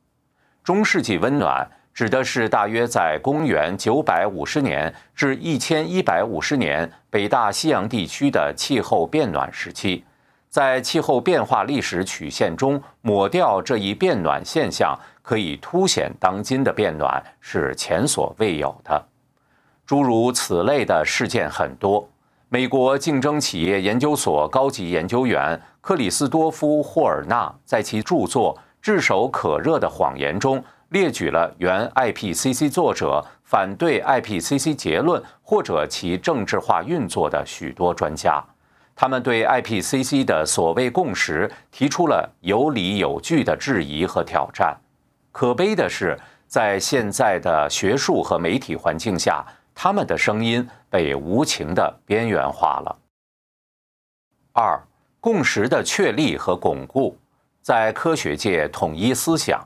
中世纪温暖。”指的是大约在公元九百五十年至一千一百五十年北大西洋地区的气候变暖时期，在气候变化历史曲线中抹掉这一变暖现象，可以凸显当今的变暖是前所未有的。诸如此类的事件很多。美国竞争企业研究所高级研究员克里斯多夫·霍尔纳在其著作《炙手可热的谎言》中列举了原 IPCC 作者反对 IPCC 结论或者其政治化运作的许多专家，他们对 IPCC 的所谓共识提出了有理有据的质疑和挑战。可悲的是，在现在的学术和媒体环境下。他们的声音被无情的边缘化了。二、共识的确立和巩固，在科学界统一思想。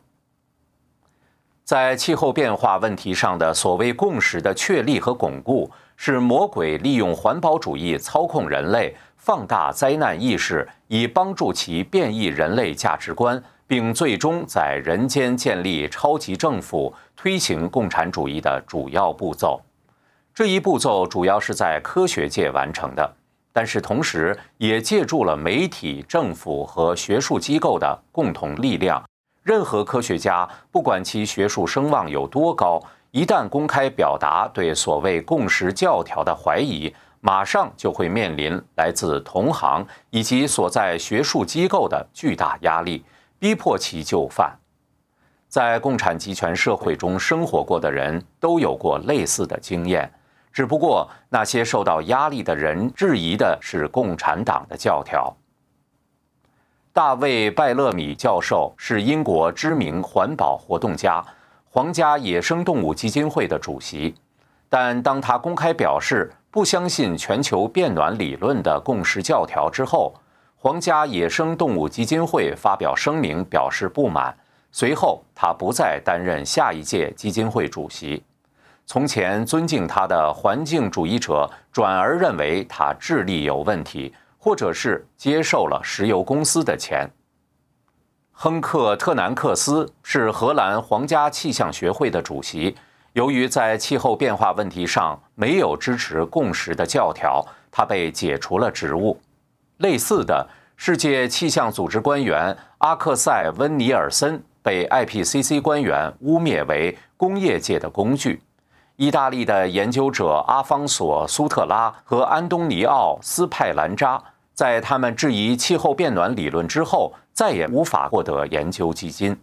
在气候变化问题上的所谓共识的确立和巩固，是魔鬼利用环保主义操控人类，放大灾难意识，以帮助其变异人类价值观，并最终在人间建立超级政府，推行共产主义的主要步骤。这一步骤主要是在科学界完成的，但是同时也借助了媒体、政府和学术机构的共同力量。任何科学家，不管其学术声望有多高，一旦公开表达对所谓共识教条的怀疑，马上就会面临来自同行以及所在学术机构的巨大压力，逼迫其就范。在共产集权社会中生活过的人都有过类似的经验。只不过，那些受到压力的人质疑的是共产党的教条。大卫·拜勒米教授是英国知名环保活动家，皇家野生动物基金会的主席。但当他公开表示不相信全球变暖理论的共识教条之后，皇家野生动物基金会发表声明表示不满。随后，他不再担任下一届基金会主席。从前尊敬他的环境主义者，转而认为他智力有问题，或者是接受了石油公司的钱。亨克·特南克斯是荷兰皇家气象学会的主席，由于在气候变化问题上没有支持共识的教条，他被解除了职务。类似的，世界气象组织官员阿克塞·温尼尔森被 IPCC 官员污蔑为工业界的工具。意大利的研究者阿方索·苏特拉和安东尼奥·斯派兰扎，在他们质疑气候变暖理论之后，再也无法获得研究基金。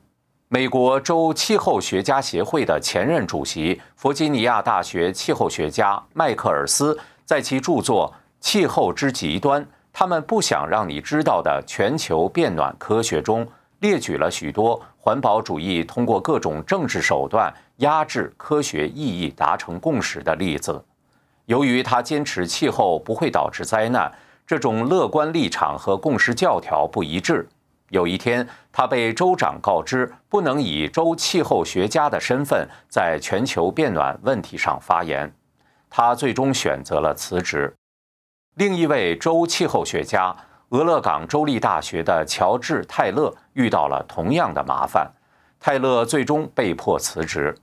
美国州气候学家协会的前任主席、弗吉尼亚大学气候学家迈克尔斯，在其著作《气候之极端：他们不想让你知道的全球变暖科学》中，列举了许多环保主义通过各种政治手段。压制科学意义达成共识的例子。由于他坚持气候不会导致灾难，这种乐观立场和共识教条不一致。有一天，他被州长告知不能以州气候学家的身份在全球变暖问题上发言，他最终选择了辞职。另一位州气候学家俄勒冈州立大学的乔治·泰勒遇到了同样的麻烦，泰勒最终被迫辞职。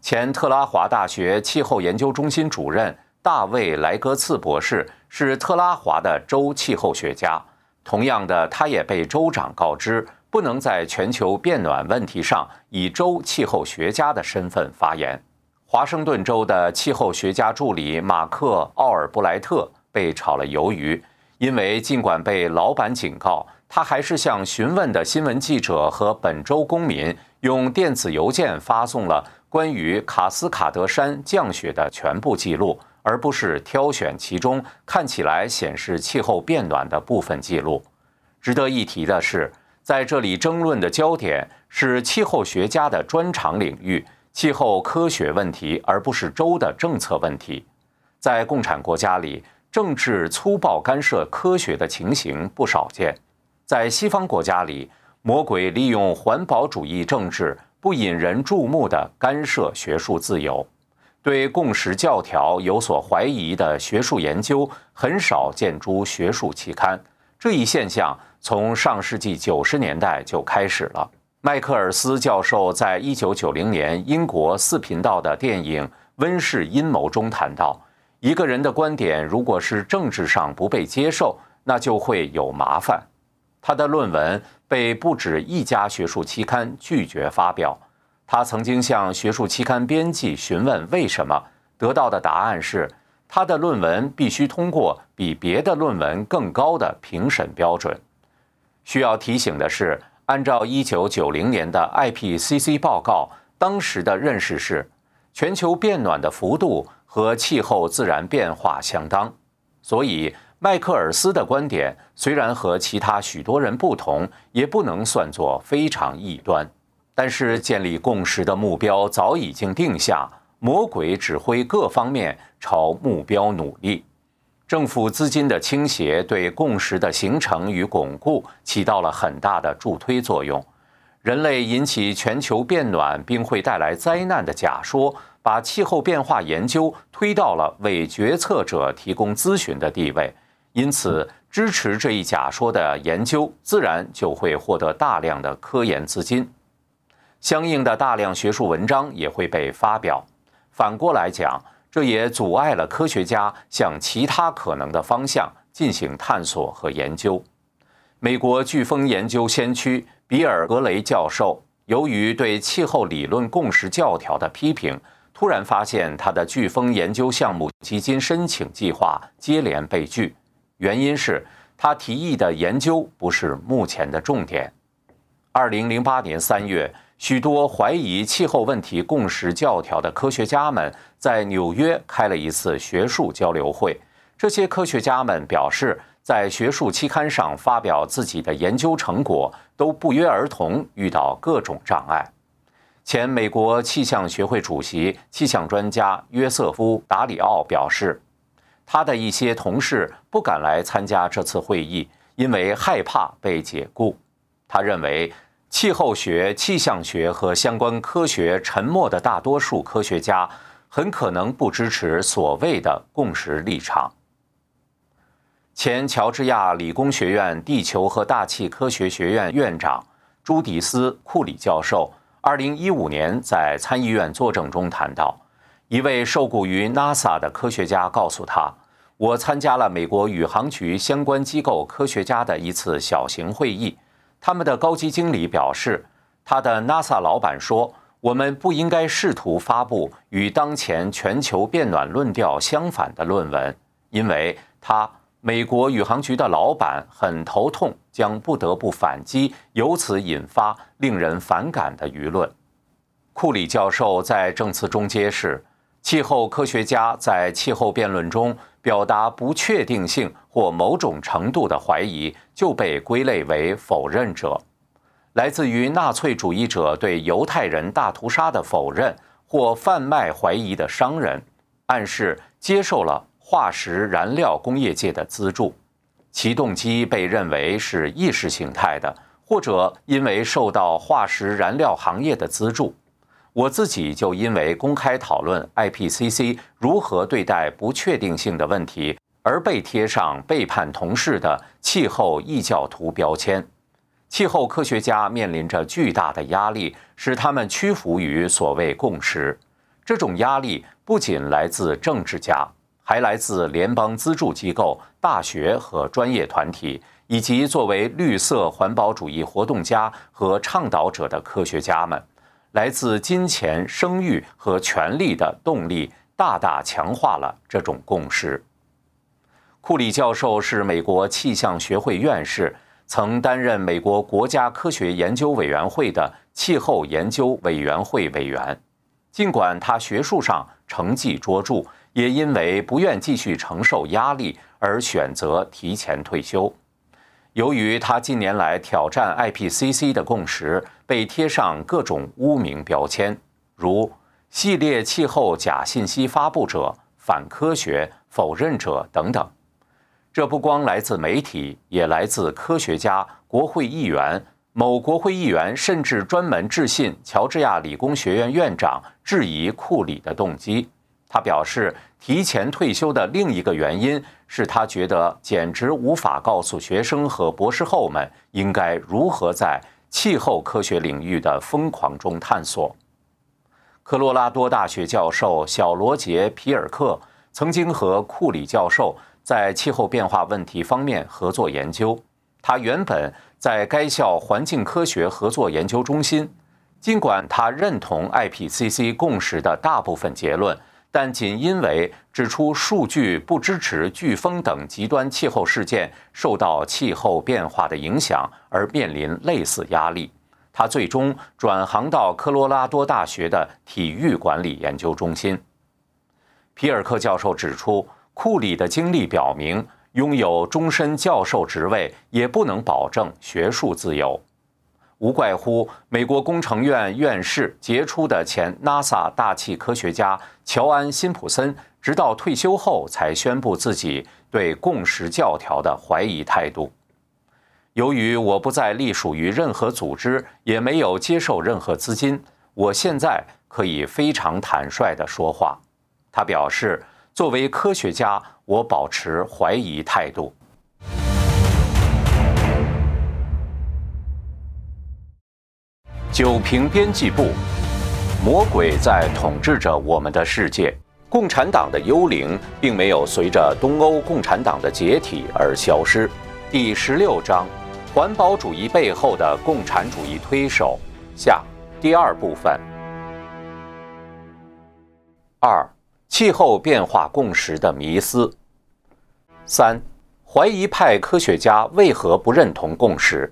前特拉华大学气候研究中心主任大卫·莱格茨博士是特拉华的州气候学家。同样的，他也被州长告知不能在全球变暖问题上以州气候学家的身份发言。华盛顿州的气候学家助理马克·奥尔布莱特被炒了鱿鱼，因为尽管被老板警告，他还是向询问的新闻记者和本州公民用电子邮件发送了。关于卡斯卡德山降雪的全部记录，而不是挑选其中看起来显示气候变暖的部分记录。值得一提的是，在这里争论的焦点是气候学家的专长领域——气候科学问题，而不是州的政策问题。在共产国家里，政治粗暴干涉科学的情形不少见。在西方国家里，魔鬼利用环保主义政治。不引人注目的干涉学术自由，对共识教条有所怀疑的学术研究很少见诸学术期刊。这一现象从上世纪九十年代就开始了。迈克尔斯教授在一九九零年英国四频道的电影《温室阴谋》中谈到，一个人的观点如果是政治上不被接受，那就会有麻烦。他的论文被不止一家学术期刊拒绝发表。他曾经向学术期刊编辑询问为什么，得到的答案是他的论文必须通过比别的论文更高的评审标准。需要提醒的是，按照1990年的 IPCC 报告，当时的认识是全球变暖的幅度和气候自然变化相当。所以，迈克尔斯的观点虽然和其他许多人不同，也不能算作非常异端。但是，建立共识的目标早已经定下，魔鬼指挥各方面朝目标努力。政府资金的倾斜对共识的形成与巩固起到了很大的助推作用。人类引起全球变暖并会带来灾难的假说，把气候变化研究推到了为决策者提供咨询的地位。因此，支持这一假说的研究自然就会获得大量的科研资金，相应的大量学术文章也会被发表。反过来讲，这也阻碍了科学家向其他可能的方向进行探索和研究。美国飓风研究先驱比尔·格雷教授，由于对气候理论共识教条的批评，突然发现他的飓风研究项目基金申请计划接连被拒，原因是他提议的研究不是目前的重点。二零零八年三月。许多怀疑气候问题共识教条的科学家们在纽约开了一次学术交流会。这些科学家们表示，在学术期刊上发表自己的研究成果都不约而同遇到各种障碍。前美国气象学会主席、气象专家约瑟夫·达里奥表示，他的一些同事不敢来参加这次会议，因为害怕被解雇。他认为。气候学、气象学和相关科学沉默的大多数科学家很可能不支持所谓的共识立场。前乔治亚理工学院地球和大气科学学院院长朱迪斯·库里教授，二零一五年在参议院作证中谈到，一位受雇于 NASA 的科学家告诉他：“我参加了美国宇航局相关机构科学家的一次小型会议。”他们的高级经理表示，他的 NASA 老板说：“我们不应该试图发布与当前全球变暖论调相反的论文，因为他美国宇航局的老板很头痛，将不得不反击，由此引发令人反感的舆论。”库里教授在证词中揭示，气候科学家在气候辩论中。表达不确定性或某种程度的怀疑，就被归类为否认者。来自于纳粹主义者对犹太人大屠杀的否认或贩卖怀疑的商人，暗示接受了化石燃料工业界的资助，其动机被认为是意识形态的，或者因为受到化石燃料行业的资助。我自己就因为公开讨论 IPCC 如何对待不确定性的问题，而被贴上背叛同事的气候异教徒标签。气候科学家面临着巨大的压力，使他们屈服于所谓共识。这种压力不仅来自政治家，还来自联邦资助机构、大学和专业团体，以及作为绿色环保主义活动家和倡导者的科学家们。来自金钱、声誉和权力的动力，大大强化了这种共识。库里教授是美国气象学会院士，曾担任美国国家科学研究委员会的气候研究委员会委员。尽管他学术上成绩卓著，也因为不愿继续承受压力而选择提前退休。由于他近年来挑战 IPCC 的共识，被贴上各种污名标签，如“系列气候假信息发布者”“反科学否认者”等等。这不光来自媒体，也来自科学家、国会议员。某国会议员甚至专门致信乔治亚理工学院院长，质疑库里的动机。他表示，提前退休的另一个原因。是他觉得简直无法告诉学生和博士后们应该如何在气候科学领域的疯狂中探索。科罗拉多大学教授小罗杰·皮尔克曾经和库里教授在气候变化问题方面合作研究。他原本在该校环境科学合作研究中心，尽管他认同 IPCC 共识的大部分结论，但仅因为指出数据不支持飓风等极端气候事件受到气候变化的影响而面临类似压力，他最终转行到科罗拉多大学的体育管理研究中心。皮尔克教授指出，库里的经历表明。拥有终身教授职位也不能保证学术自由，无怪乎美国工程院院士、杰出的前 NASA 大气科学家乔安·辛普森，直到退休后才宣布自己对共识教条的怀疑态度。由于我不再隶属于任何组织，也没有接受任何资金，我现在可以非常坦率地说话。他表示。作为科学家，我保持怀疑态度。九平编辑部，魔鬼在统治着我们的世界。共产党的幽灵并没有随着东欧共产党的解体而消失。第十六章：环保主义背后的共产主义推手。下第二部分。二。气候变化共识的迷思。三、怀疑派科学家为何不认同共识？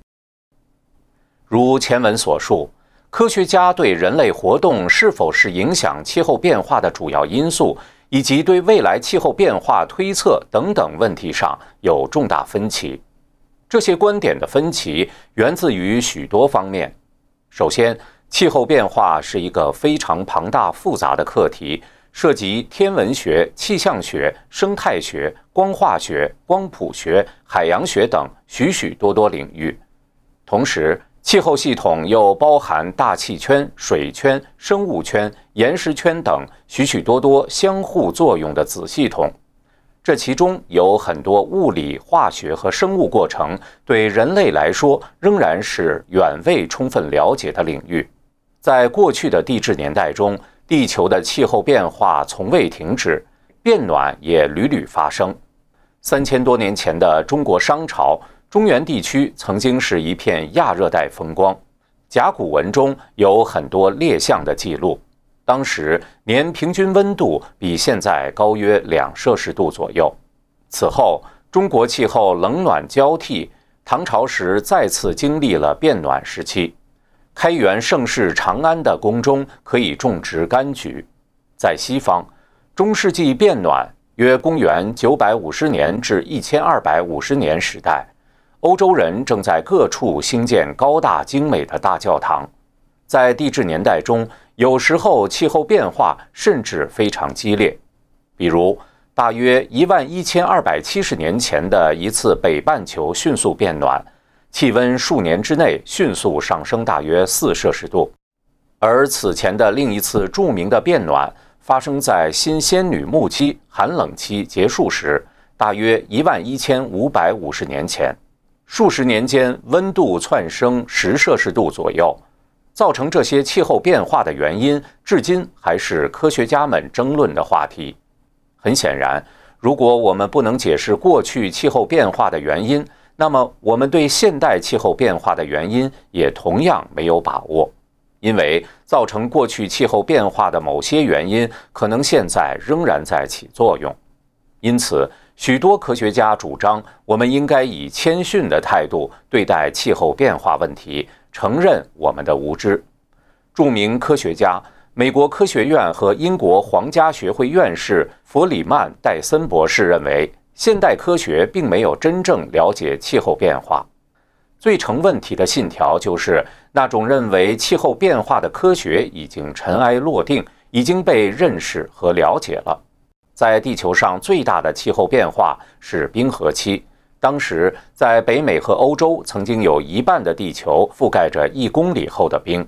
如前文所述，科学家对人类活动是否是影响气候变化的主要因素，以及对未来气候变化推测等等问题上有重大分歧。这些观点的分歧源自于许多方面。首先，气候变化是一个非常庞大复杂的课题。涉及天文学、气象学、生态学、光化学、光谱学、海洋学等许许多多领域。同时，气候系统又包含大气圈、水圈、生物圈、岩石圈等许许多多相互作用的子系统。这其中有很多物理、化学和生物过程，对人类来说仍然是远未充分了解的领域。在过去的地质年代中，地球的气候变化从未停止，变暖也屡屡发生。三千多年前的中国商朝，中原地区曾经是一片亚热带风光。甲骨文中有很多列象的记录，当时年平均温度比现在高约两摄氏度左右。此后，中国气候冷暖交替，唐朝时再次经历了变暖时期。开元盛世长安的宫中可以种植柑橘。在西方，中世纪变暖约公元九百五十年至一千二百五十年时代，欧洲人正在各处兴建高大精美的大教堂。在地质年代中，有时候气候变化甚至非常激烈，比如大约一万一千二百七十年前的一次北半球迅速变暖。气温数年之内迅速上升大约四摄氏度，而此前的另一次著名的变暖发生在新仙女木期寒冷期结束时，大约一万一千五百五十年前，数十年间温度窜升十摄氏度左右。造成这些气候变化的原因，至今还是科学家们争论的话题。很显然，如果我们不能解释过去气候变化的原因，那么，我们对现代气候变化的原因也同样没有把握，因为造成过去气候变化的某些原因，可能现在仍然在起作用。因此，许多科学家主张，我们应该以谦逊的态度对待气候变化问题，承认我们的无知。著名科学家、美国科学院和英国皇家学会院士弗里曼·戴森博士认为。现代科学并没有真正了解气候变化，最成问题的信条就是那种认为气候变化的科学已经尘埃落定，已经被认识和了解了。在地球上最大的气候变化是冰河期，当时在北美和欧洲曾经有一半的地球覆盖着一公里厚的冰。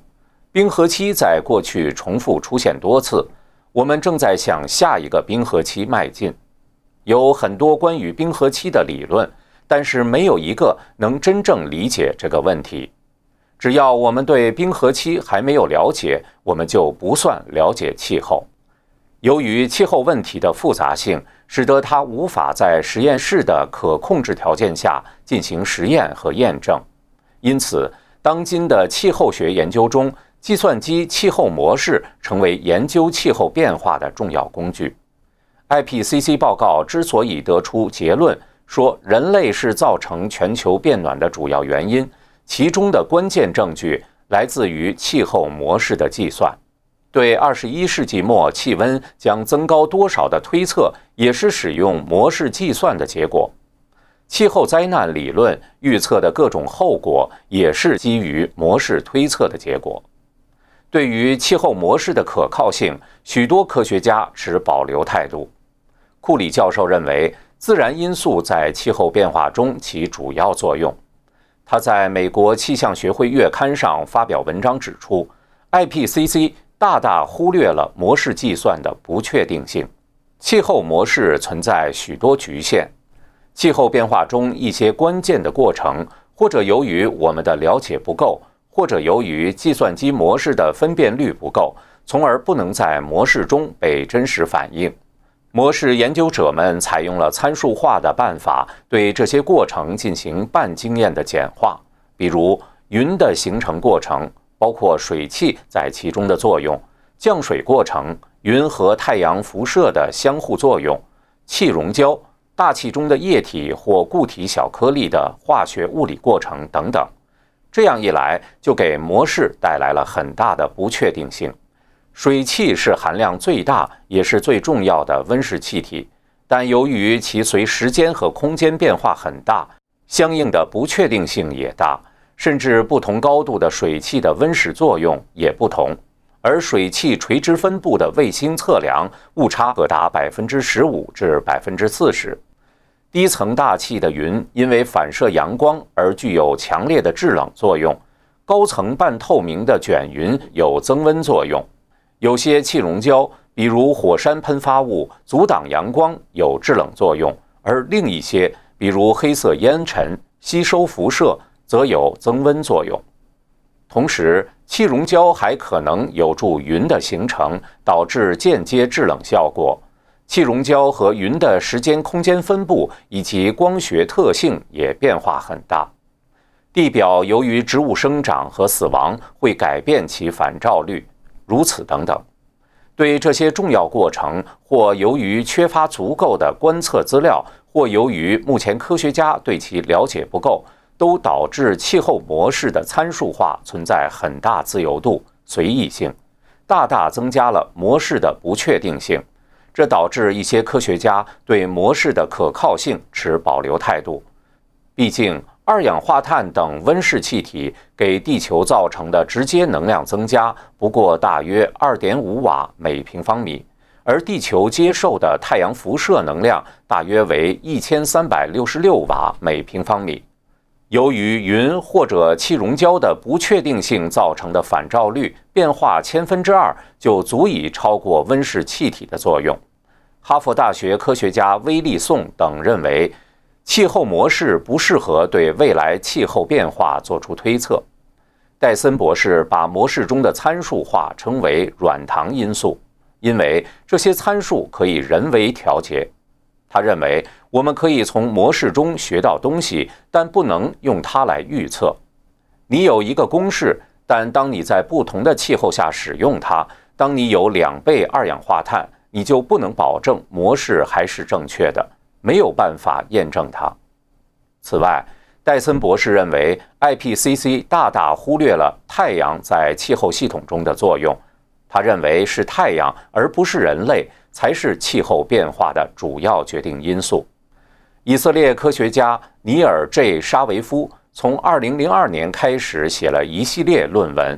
冰河期在过去重复出现多次，我们正在向下一个冰河期迈进。有很多关于冰河期的理论，但是没有一个能真正理解这个问题。只要我们对冰河期还没有了解，我们就不算了解气候。由于气候问题的复杂性，使得它无法在实验室的可控制条件下进行实验和验证。因此，当今的气候学研究中，计算机气候模式成为研究气候变化的重要工具。IPCC 报告之所以得出结论说人类是造成全球变暖的主要原因，其中的关键证据来自于气候模式的计算。对二十一世纪末气温将增高多少的推测，也是使用模式计算的结果。气候灾难理论预测的各种后果，也是基于模式推测的结果。对于气候模式的可靠性，许多科学家持保留态度。库里教授认为，自然因素在气候变化中起主要作用。他在美国气象学会月刊上发表文章指出，IPCC。大大忽略了模式计算的不确定性，气候模式存在许多局限。气候变化中一些关键的过程，或者由于我们的了解不够，或者由于计算机模式的分辨率不够，从而不能在模式中被真实反映。模式研究者们采用了参数化的办法，对这些过程进行半经验的简化，比如云的形成过程。包括水汽在其中的作用、降水过程、云和太阳辐射的相互作用、气溶胶、大气中的液体或固体小颗粒的化学物理过程等等。这样一来，就给模式带来了很大的不确定性。水汽是含量最大也是最重要的温室气体，但由于其随时间和空间变化很大，相应的不确定性也大。甚至不同高度的水汽的温室作用也不同，而水汽垂直分布的卫星测量误差可达百分之十五至百分之四十。低层大气的云因为反射阳光而具有强烈的制冷作用，高层半透明的卷云有增温作用。有些气溶胶，比如火山喷发物，阻挡阳光有制冷作用，而另一些，比如黑色烟尘，吸收辐射。则有增温作用，同时气溶胶还可能有助云的形成，导致间接制冷效果。气溶胶和云的时间空间分布以及光学特性也变化很大。地表由于植物生长和死亡会改变其反照率，如此等等。对这些重要过程，或由于缺乏足够的观测资料，或由于目前科学家对其了解不够。都导致气候模式的参数化存在很大自由度、随意性，大大增加了模式的不确定性。这导致一些科学家对模式的可靠性持保留态度。毕竟，二氧化碳等温室气体给地球造成的直接能量增加不过大约二点五瓦每平方米，而地球接受的太阳辐射能量大约为一千三百六十六瓦每平方米。由于云或者气溶胶的不确定性造成的反照率变化千分之二，就足以超过温室气体的作用。哈佛大学科学家威利颂等认为，气候模式不适合对未来气候变化做出推测。戴森博士把模式中的参数化称为软糖因素，因为这些参数可以人为调节。他认为，我们可以从模式中学到东西，但不能用它来预测。你有一个公式，但当你在不同的气候下使用它，当你有两倍二氧化碳，你就不能保证模式还是正确的，没有办法验证它。此外，戴森博士认为，IPCC 大大忽略了太阳在气候系统中的作用。他认为是太阳，而不是人类。才是气候变化的主要决定因素。以色列科学家尼尔 ·J· 沙维夫从2002年开始写了一系列论文。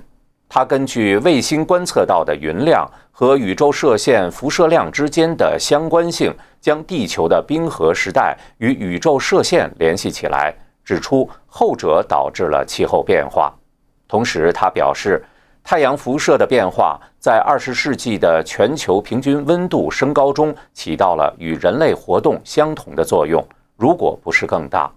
他根据卫星观测到的云量和宇宙射线辐射量之间的相关性，将地球的冰河时代与宇宙射线联系起来，指出后者导致了气候变化。同时，他表示。太阳辐射的变化在二十世纪的全球平均温度升高中起到了与人类活动相同的作用，如果不是更大。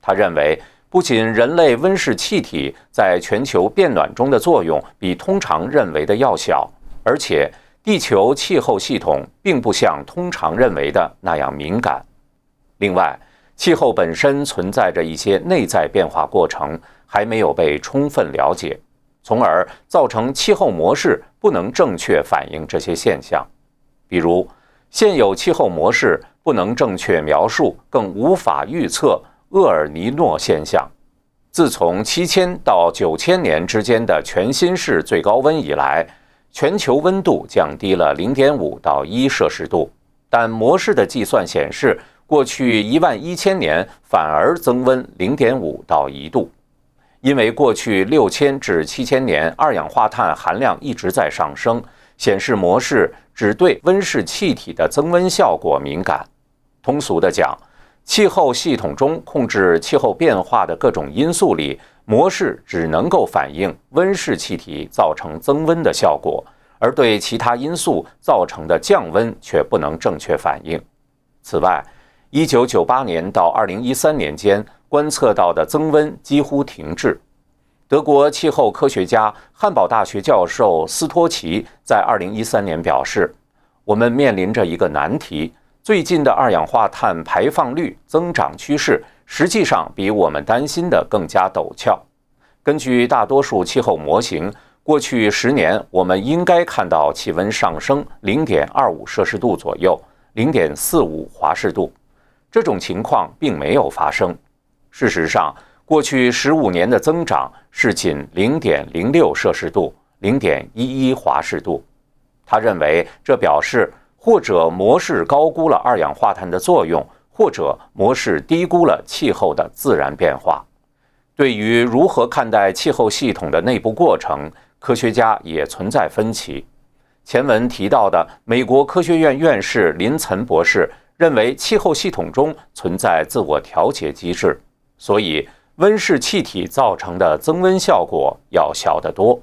他认为，不仅人类温室气体在全球变暖中的作用比通常认为的要小，而且地球气候系统并不像通常认为的那样敏感。另外，气候本身存在着一些内在变化过程，还没有被充分了解，从而造成气候模式不能正确反映这些现象。比如，现有气候模式不能正确描述，更无法预测厄尔尼诺现象。自从七千到九千年之间的全新式最高温以来，全球温度降低了零点五到一摄氏度，但模式的计算显示。过去一万一千年反而增温零点五到一度，因为过去六千至七千年二氧化碳含量一直在上升，显示模式只对温室气体的增温效果敏感。通俗的讲，气候系统中控制气候变化的各种因素里，模式只能够反映温室气体造成增温的效果，而对其他因素造成的降温却不能正确反映。此外，一九九八年到二零一三年间观测到的增温几乎停滞。德国气候科学家、汉堡大学教授斯托奇在二零一三年表示：“我们面临着一个难题，最近的二氧化碳排放率增长趋势实际上比我们担心的更加陡峭。根据大多数气候模型，过去十年我们应该看到气温上升零点二五摄氏度左右，零点四五华氏度。”这种情况并没有发生。事实上，过去十五年的增长是仅零点零六摄氏度，零点一一华氏度。他认为，这表示或者模式高估了二氧化碳的作用，或者模式低估了气候的自然变化。对于如何看待气候系统的内部过程，科学家也存在分歧。前文提到的美国科学院院士林岑博士。认为气候系统中存在自我调节机制，所以温室气体造成的增温效果要小得多。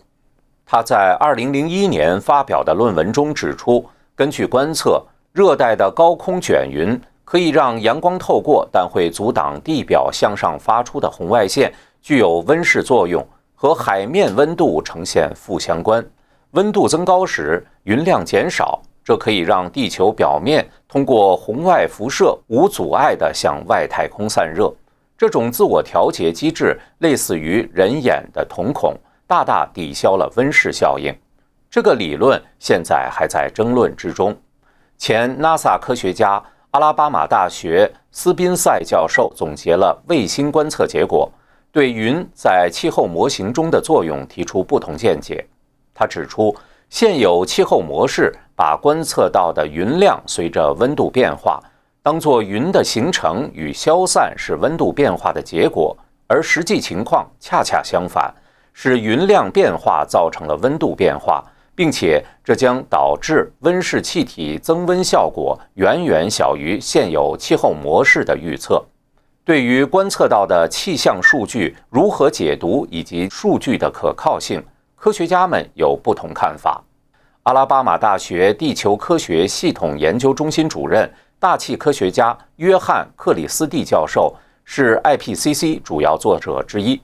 他在2001年发表的论文中指出，根据观测，热带的高空卷云可以让阳光透过，但会阻挡地表向上发出的红外线，具有温室作用，和海面温度呈现负相关。温度增高时，云量减少。这可以让地球表面通过红外辐射无阻碍地向外太空散热。这种自我调节机制类似于人眼的瞳孔，大大抵消了温室效应。这个理论现在还在争论之中。前 NASA 科学家、阿拉巴马大学斯宾塞教授总结了卫星观测结果，对云在气候模型中的作用提出不同见解。他指出，现有气候模式。把观测到的云量随着温度变化当作云的形成与消散是温度变化的结果，而实际情况恰恰相反，是云量变化造成了温度变化，并且这将导致温室气体增温效果远远小于现有气候模式的预测。对于观测到的气象数据如何解读以及数据的可靠性，科学家们有不同看法。阿拉巴马大学地球科学系统研究中心主任、大气科学家约翰·克里斯蒂教授是 IPCC 主要作者之一。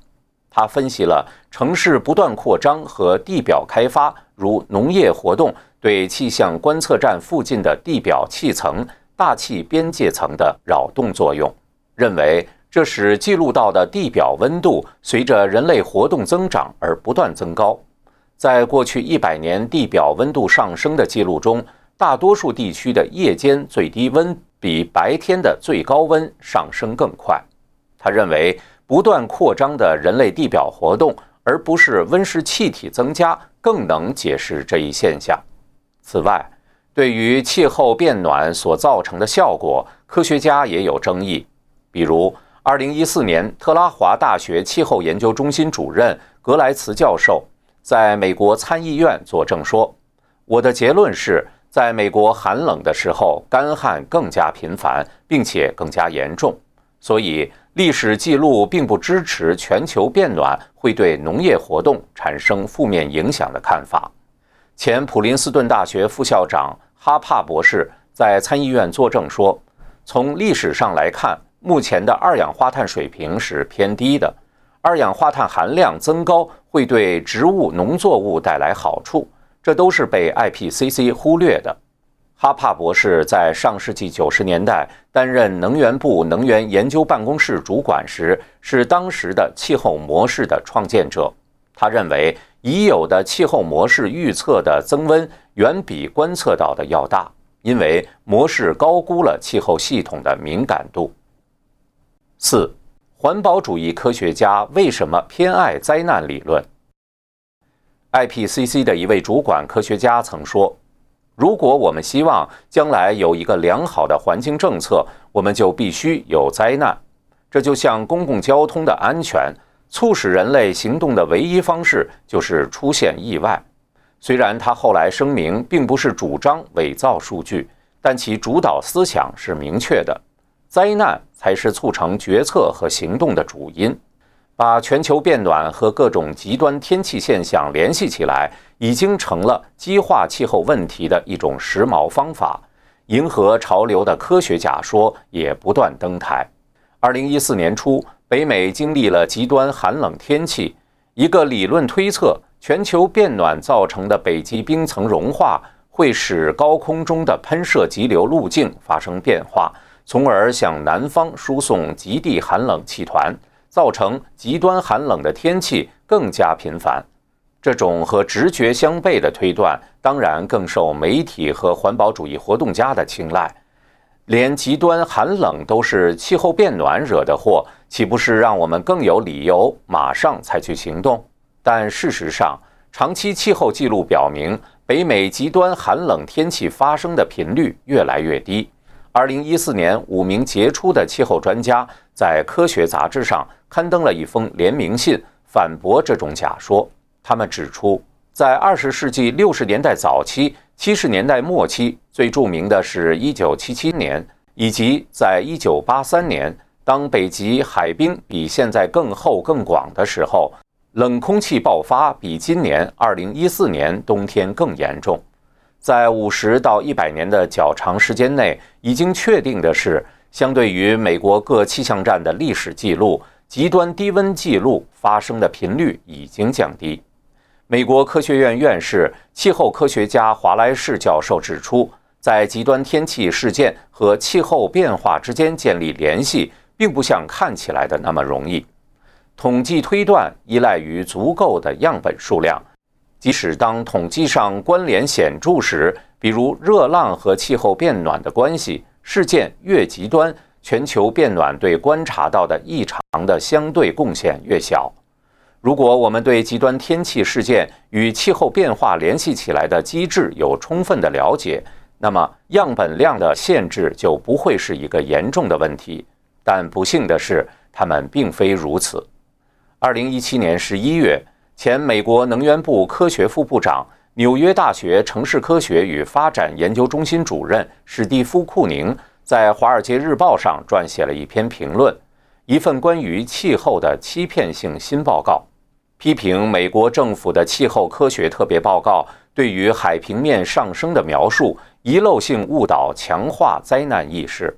他分析了城市不断扩张和地表开发，如农业活动对气象观测站附近的地表气层、大气边界层的扰动作用，认为这使记录到的地表温度随着人类活动增长而不断增高。在过去一百年地表温度上升的记录中，大多数地区的夜间最低温比白天的最高温上升更快。他认为，不断扩张的人类地表活动，而不是温室气体增加，更能解释这一现象。此外，对于气候变暖所造成的效果，科学家也有争议。比如，2014年，特拉华大学气候研究中心主任格莱茨教授。在美国参议院作证说：“我的结论是，在美国寒冷的时候，干旱更加频繁，并且更加严重。所以，历史记录并不支持全球变暖会对农业活动产生负面影响的看法。”前普林斯顿大学副校长哈帕博士在参议院作证说：“从历史上来看，目前的二氧化碳水平是偏低的。”二氧化碳含量增高会对植物、农作物带来好处，这都是被 IPCC 忽略的。哈帕博士在上世纪九十年代担任能源部能源研究办公室主管时，是当时的气候模式的创建者。他认为，已有的气候模式预测的增温远比观测到的要大，因为模式高估了气候系统的敏感度。四，环保主义科学家为什么偏爱灾难理论？IPCC 的一位主管科学家曾说。如果我们希望将来有一个良好的环境政策，我们就必须有灾难。这就像公共交通的安全，促使人类行动的唯一方式就是出现意外。虽然他后来声明并不是主张伪造数据，但其主导思想是明确的：灾难才是促成决策和行动的主因。把全球变暖和各种极端天气现象联系起来，已经成了激化气候问题的一种时髦方法。迎合潮流的科学假说也不断登台。二零一四年初，北美经历了极端寒冷天气，一个理论推测，全球变暖造成的北极冰层融化会使高空中的喷射急流路径发生变化，从而向南方输送极地寒冷气团。造成极端寒冷的天气更加频繁，这种和直觉相悖的推断，当然更受媒体和环保主义活动家的青睐。连极端寒冷都是气候变暖惹的祸，岂不是让我们更有理由马上采取行动？但事实上，长期气候记录表明，北美极端寒冷天气发生的频率越来越低。二零一四年，五名杰出的气候专家在科学杂志上刊登了一封联名信，反驳这种假说。他们指出，在二十世纪六十年代早期、七十年代末期，最著名的是一九七七年，以及在一九八三年，当北极海冰比现在更厚更广的时候，冷空气爆发比今年二零一四年冬天更严重。在五十到一百年的较长时间内，已经确定的是，相对于美国各气象站的历史记录，极端低温记录发生的频率已经降低。美国科学院院士、气候科学家华莱士教授指出，在极端天气事件和气候变化之间建立联系，并不像看起来的那么容易。统计推断依赖于足够的样本数量。即使当统计上关联显著时，比如热浪和气候变暖的关系，事件越极端，全球变暖对观察到的异常的相对贡献越小。如果我们对极端天气事件与气候变化联系起来的机制有充分的了解，那么样本量的限制就不会是一个严重的问题。但不幸的是，他们并非如此。二零一七年十一月。前美国能源部科学副部长、纽约大学城市科学与发展研究中心主任史蒂夫·库宁在《华尔街日报》上撰写了一篇评论，一份关于气候的欺骗性新报告，批评美国政府的气候科学特别报告对于海平面上升的描述遗漏性误导，强化灾难意识。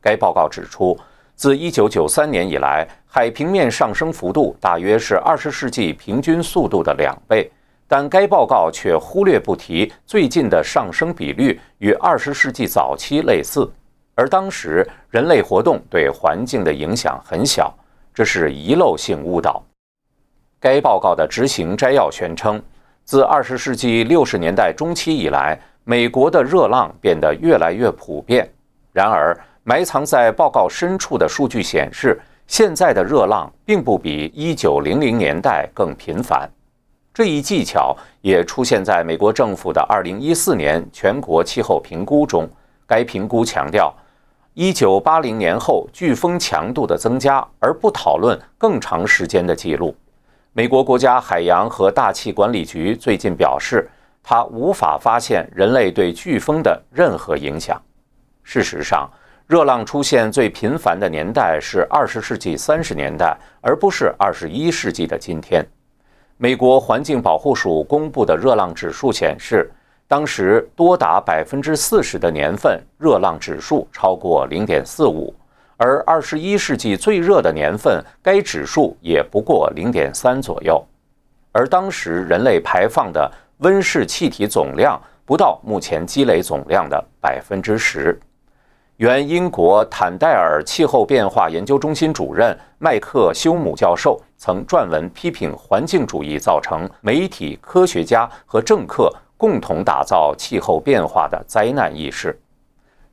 该报告指出。自1993年以来，海平面上升幅度大约是20世纪平均速度的两倍，但该报告却忽略不提最近的上升比率与20世纪早期类似，而当时人类活动对环境的影响很小，这是遗漏性误导。该报告的执行摘要宣称，自20世纪60年代中期以来，美国的热浪变得越来越普遍，然而。埋藏在报告深处的数据显示，现在的热浪并不比1900年代更频繁。这一技巧也出现在美国政府的2014年全国气候评估中。该评估强调1980年后飓风强度的增加，而不讨论更长时间的记录。美国国家海洋和大气管理局最近表示，它无法发现人类对飓风的任何影响。事实上，热浪出现最频繁的年代是二十世纪三十年代，而不是二十一世纪的今天。美国环境保护署公布的热浪指数显示，当时多达百分之四十的年份热浪指数超过零点四五，而二十一世纪最热的年份该指数也不过零点三左右。而当时人类排放的温室气体总量不到目前积累总量的百分之十。原英国坦戴尔气候变化研究中心主任麦克休姆教授曾撰文批评环境主义造成媒体、科学家和政客共同打造气候变化的灾难意识。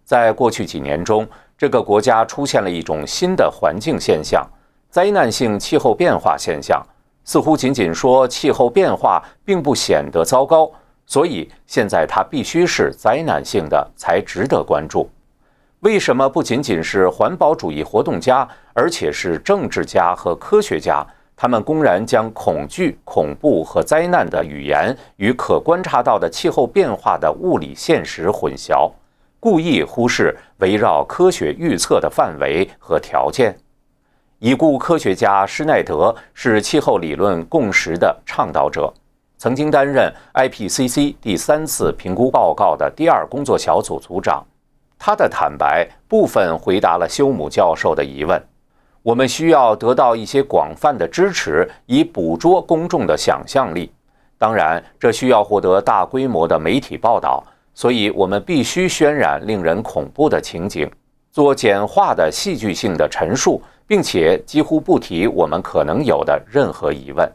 在过去几年中，这个国家出现了一种新的环境现象——灾难性气候变化现象。似乎仅仅说气候变化并不显得糟糕，所以现在它必须是灾难性的才值得关注。为什么不仅仅是环保主义活动家，而且是政治家和科学家？他们公然将恐惧、恐怖和灾难的语言与可观察到的气候变化的物理现实混淆，故意忽视围绕科学预测的范围和条件。已故科学家施耐德是气候理论共识的倡导者，曾经担任 IPCC 第三次评估报告的第二工作小组组长。他的坦白部分回答了休姆教授的疑问。我们需要得到一些广泛的支持，以捕捉公众的想象力。当然，这需要获得大规模的媒体报道。所以，我们必须渲染令人恐怖的情景，做简化的戏剧性的陈述，并且几乎不提我们可能有的任何疑问。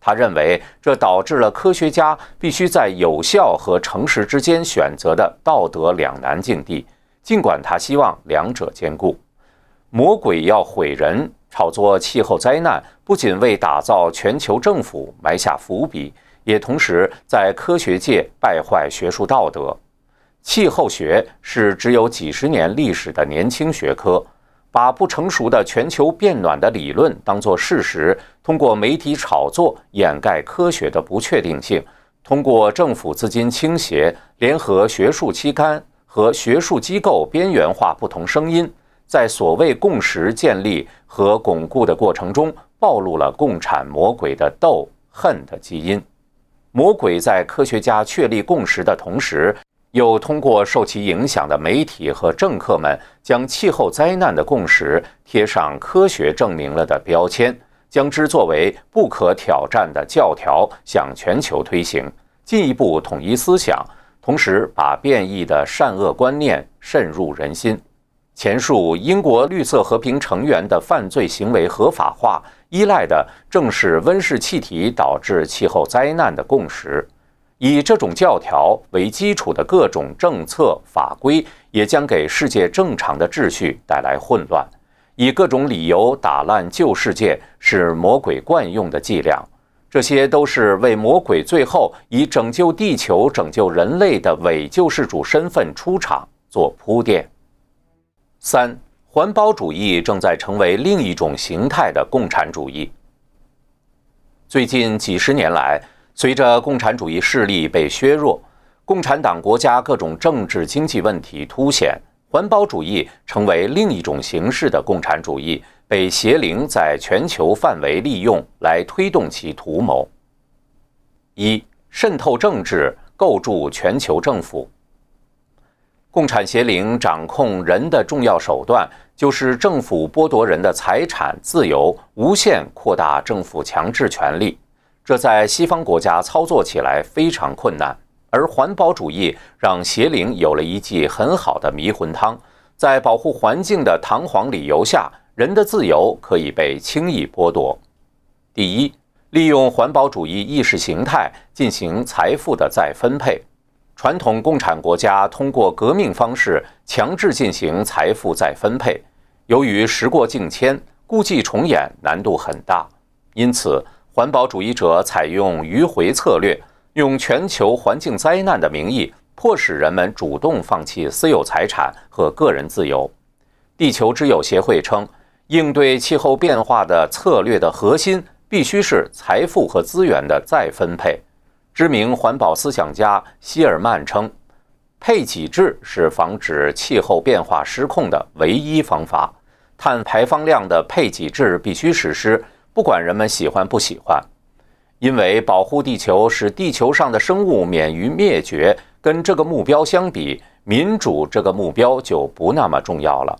他认为，这导致了科学家必须在有效和诚实之间选择的道德两难境地。尽管他希望两者兼顾，魔鬼要毁人，炒作气候灾难，不仅为打造全球政府埋下伏笔，也同时在科学界败坏学术道德。气候学是只有几十年历史的年轻学科，把不成熟的全球变暖的理论当作事实，通过媒体炒作掩盖科学的不确定性，通过政府资金倾斜，联合学术期刊。和学术机构边缘化不同声音，在所谓共识建立和巩固的过程中，暴露了共产魔鬼的斗恨的基因。魔鬼在科学家确立共识的同时，又通过受其影响的媒体和政客们，将气候灾难的共识贴上科学证明了的标签，将之作为不可挑战的教条向全球推行，进一步统一思想。同时，把变异的善恶观念渗入人心。前述英国绿色和平成员的犯罪行为合法化，依赖的正是温室气体导致气候灾难的共识。以这种教条为基础的各种政策法规，也将给世界正常的秩序带来混乱。以各种理由打烂旧世界，是魔鬼惯用的伎俩。这些都是为魔鬼最后以拯救地球、拯救人类的伪救世主身份出场做铺垫。三，环保主义正在成为另一种形态的共产主义。最近几十年来，随着共产主义势力被削弱，共产党国家各种政治经济问题凸显，环保主义成为另一种形式的共产主义。被邪灵在全球范围利用来推动其图谋。一、渗透政治，构筑全球政府。共产邪灵掌控人的重要手段，就是政府剥夺人的财产自由，无限扩大政府强制权力。这在西方国家操作起来非常困难，而环保主义让邪灵有了一剂很好的迷魂汤，在保护环境的堂皇理由下。人的自由可以被轻易剥夺。第一，利用环保主义意识形态进行财富的再分配。传统共产国家通过革命方式强制进行财富再分配，由于时过境迁，故伎重演难度很大。因此，环保主义者采用迂回策略，用全球环境灾难的名义，迫使人们主动放弃私有财产和个人自由。地球之友协会称。应对气候变化的策略的核心必须是财富和资源的再分配。知名环保思想家希尔曼称，配给制是防止气候变化失控的唯一方法。碳排放量的配给制必须实施，不管人们喜欢不喜欢。因为保护地球使地球上的生物免于灭绝，跟这个目标相比，民主这个目标就不那么重要了。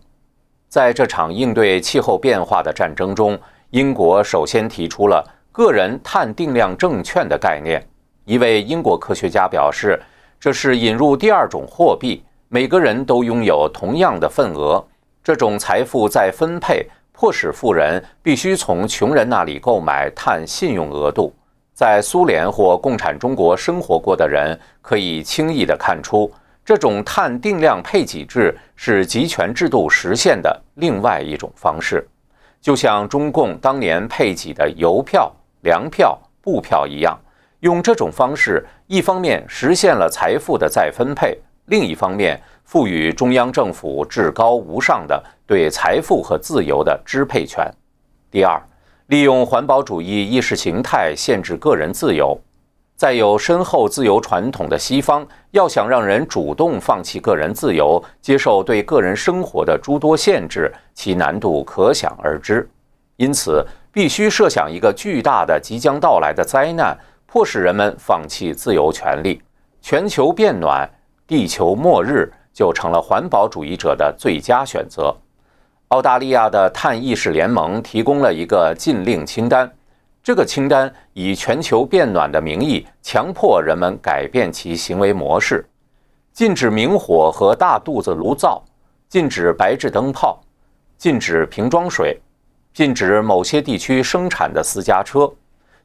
在这场应对气候变化的战争中，英国首先提出了个人碳定量证券的概念。一位英国科学家表示，这是引入第二种货币，每个人都拥有同样的份额。这种财富再分配，迫使富人必须从穷人那里购买碳信用额度。在苏联或共产中国生活过的人可以轻易地看出，这种碳定量配给制是集权制度实现的另外一种方式，就像中共当年配给的邮票、粮票、布票一样。用这种方式，一方面实现了财富的再分配，另一方面赋予中央政府至高无上的对财富和自由的支配权。第二，利用环保主义意识形态限制个人自由。在有深厚自由传统的西方，要想让人主动放弃个人自由，接受对个人生活的诸多限制，其难度可想而知。因此，必须设想一个巨大的即将到来的灾难。迫使人们放弃自由权利，全球变暖、地球末日就成了环保主义者的最佳选择。澳大利亚的碳意识联盟提供了一个禁令清单，这个清单以全球变暖的名义，强迫人们改变其行为模式：禁止明火和大肚子炉灶，禁止白炽灯泡，禁止瓶装水，禁止某些地区生产的私家车。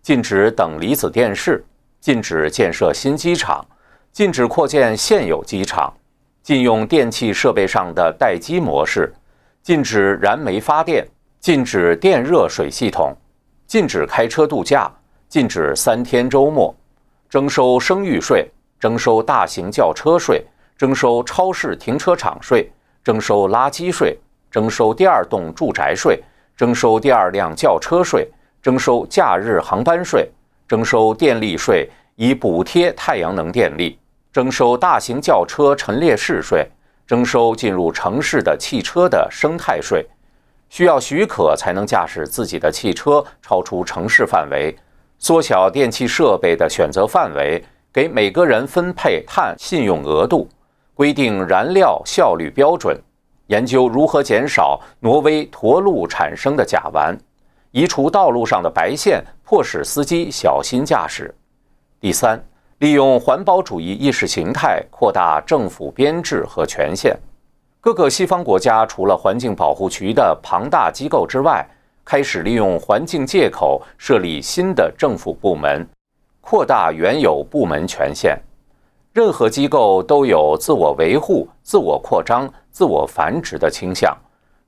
禁止等离子电视，禁止建设新机场，禁止扩建现有机场，禁用电气设备上的待机模式，禁止燃煤发电，禁止电热水系统，禁止开车度假，禁止三天周末，征收生育税，征收大型轿车税，征收超市停车场税，征收垃圾税，征收第二栋住宅税，征收第二辆轿车税。征收假日航班税，征收电力税以补贴太阳能电力，征收大型轿车陈列室税，征收进入城市的汽车的生态税，需要许可才能驾驶自己的汽车超出城市范围，缩小电气设备的选择范围，给每个人分配碳信用额度，规定燃料效率标准，研究如何减少挪威驼鹿产生的甲烷。移除道路上的白线，迫使司机小心驾驶。第三，利用环保主义意识形态扩大政府编制和权限。各个西方国家除了环境保护局的庞大机构之外，开始利用环境借口设立新的政府部门，扩大原有部门权限。任何机构都有自我维护、自我扩张、自我繁殖的倾向，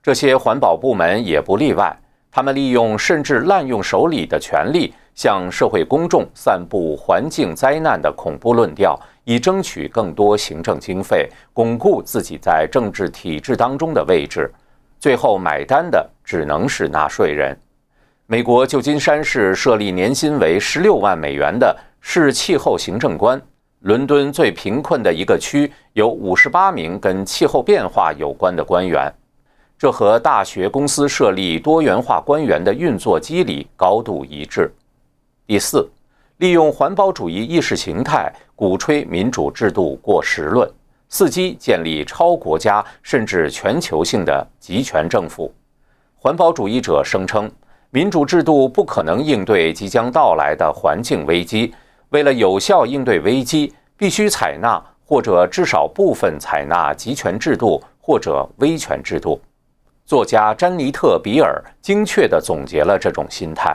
这些环保部门也不例外。他们利用甚至滥用手里的权力，向社会公众散布环境灾难的恐怖论调，以争取更多行政经费，巩固自己在政治体制当中的位置。最后买单的只能是纳税人。美国旧金山市设立年薪为十六万美元的市气候行政官。伦敦最贫困的一个区有五十八名跟气候变化有关的官员。这和大学公司设立多元化官员的运作机理高度一致。第四，利用环保主义意识形态鼓吹民主制度过时论，伺机建立超国家甚至全球性的集权政府。环保主义者声称，民主制度不可能应对即将到来的环境危机。为了有效应对危机，必须采纳或者至少部分采纳集权制度或者威权制度。作家詹妮特·比尔精确地总结了这种心态：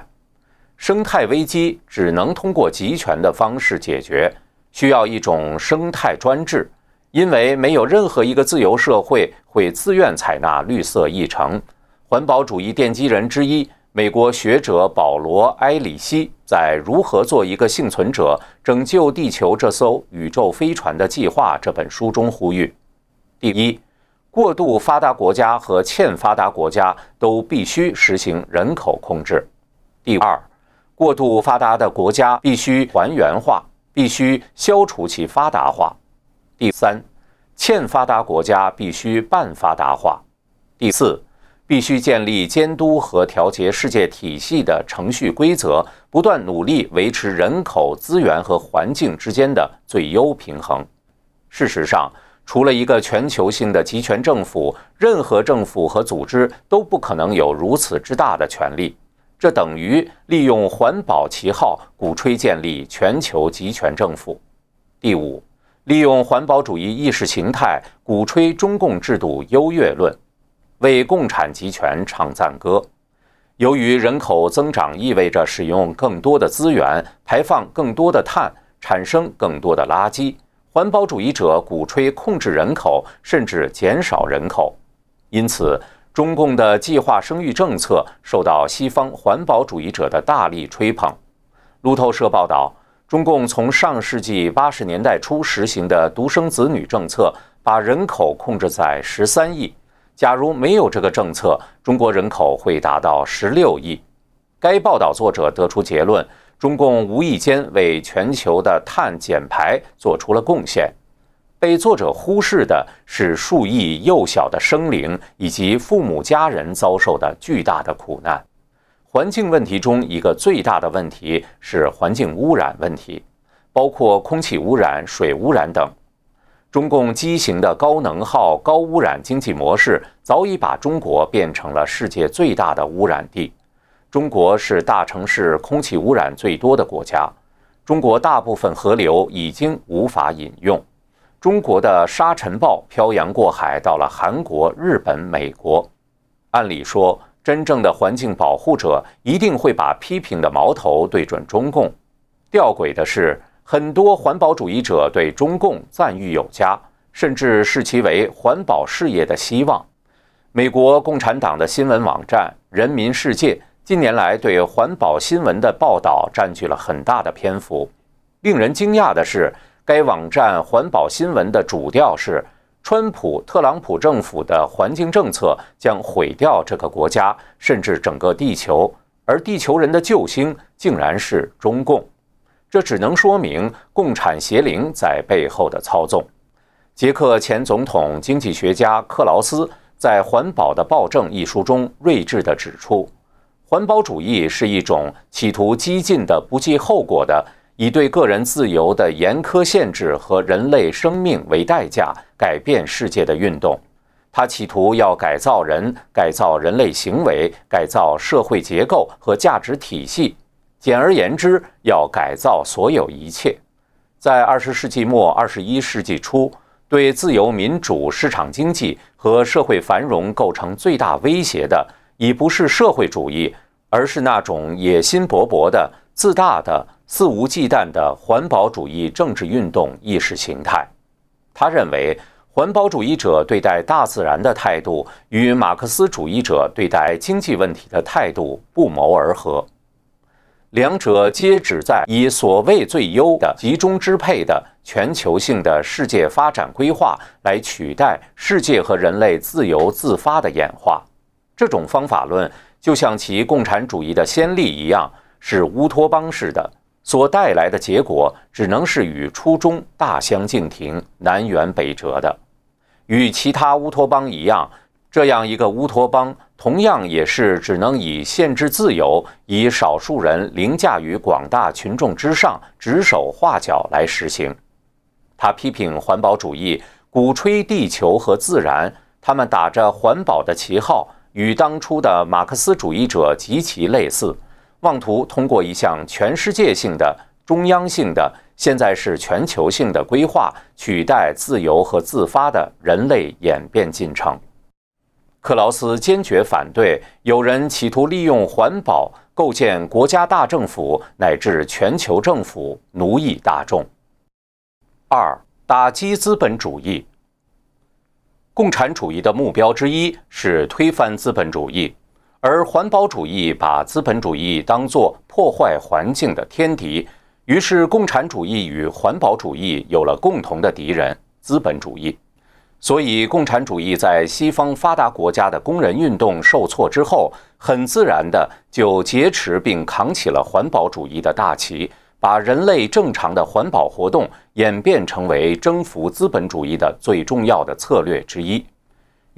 生态危机只能通过集权的方式解决，需要一种生态专制，因为没有任何一个自由社会会自愿采纳绿色议程。环保主义奠基人之一、美国学者保罗·埃里希在《如何做一个幸存者：拯救地球这艘宇宙飞船的计划》这本书中呼吁：第一。过度发达国家和欠发达国家都必须实行人口控制。第二，过度发达的国家必须还原化，必须消除其发达化。第三，欠发达国家必须半发达化。第四，必须建立监督和调节世界体系的程序规则，不断努力维持人口、资源和环境之间的最优平衡。事实上。除了一个全球性的集权政府，任何政府和组织都不可能有如此之大的权力。这等于利用环保旗号鼓吹建立全球集权政府。第五，利用环保主义意识形态鼓吹中共制度优越论，为共产集权唱赞歌。由于人口增长意味着使用更多的资源，排放更多的碳，产生更多的垃圾，环保主义者鼓吹控制人口，甚至减少人口。因此，中共的计划生育政策受到西方环保主义者的大力吹捧。路透社报道，中共从上世纪八十年代初实行的独生子女政策，把人口控制在十三亿。假如没有这个政策，中国人口会达到十六亿。该报道作者得出结论：中共无意间为全球的碳减排做出了贡献。被作者忽视的是数亿幼小的生灵以及父母家人遭受的巨大的苦难。环境问题中一个最大的问题是环境污染问题，包括空气污染、水污染等。中共畸形的高能耗、高污染经济模式早已把中国变成了世界最大的污染地。中国是大城市空气污染最多的国家。中国大部分河流已经无法饮用。中国的沙尘暴漂洋过海到了韩国、日本、美国。按理说，真正的环境保护者一定会把批评的矛头对准中共。吊诡的是。很多环保主义者对中共赞誉有加，甚至视其为环保事业的希望。美国共产党的新闻网站《人民世界》近年来对环保新闻的报道占据了很大的篇幅。令人惊讶的是，该网站环保新闻的主调是：川普、特朗普政府的环境政策将毁掉这个国家，甚至整个地球，而地球人的救星竟然是中共。这只能说明共产邪灵在背后的操纵。捷克前总统、经济学家克劳斯在《环保的暴政》一书中睿智地指出，环保主义是一种企图激进的、不计后果的，以对个人自由的严苛限制和人类生命为代价改变世界的运动。他企图要改造人、改造人类行为、改造社会结构和价值体系。简而言之，要改造所有一切。在二十世纪末、二十一世纪初，对自由民主、市场经济和社会繁荣构成最大威胁的，已不是社会主义，而是那种野心勃勃的、自大的、肆无忌惮的环保主义政治运动意识形态。他认为，环保主义者对待大自然的态度与马克思主义者对待经济问题的态度不谋而合。两者皆旨在以所谓最优的集中支配的全球性的世界发展规划来取代世界和人类自由自发的演化。这种方法论就像其共产主义的先例一样，是乌托邦式的，所带来的结果只能是与初衷大相径庭、南辕北辙的。与其他乌托邦一样，这样一个乌托邦。同样也是只能以限制自由、以少数人凌驾于广大群众之上、指手画脚来实行。他批评环保主义，鼓吹地球和自然，他们打着环保的旗号，与当初的马克思主义者极其类似，妄图通过一项全世界性的、中央性的、现在是全球性的规划，取代自由和自发的人类演变进程。克劳斯坚决反对有人企图利用环保构建国家大政府乃至全球政府，奴役大众。二、打击资本主义。共产主义的目标之一是推翻资本主义，而环保主义把资本主义当作破坏环境的天敌，于是共产主义与环保主义有了共同的敌人——资本主义。所以，共产主义在西方发达国家的工人运动受挫之后，很自然的就劫持并扛起了环保主义的大旗，把人类正常的环保活动演变成为征服资本主义的最重要的策略之一。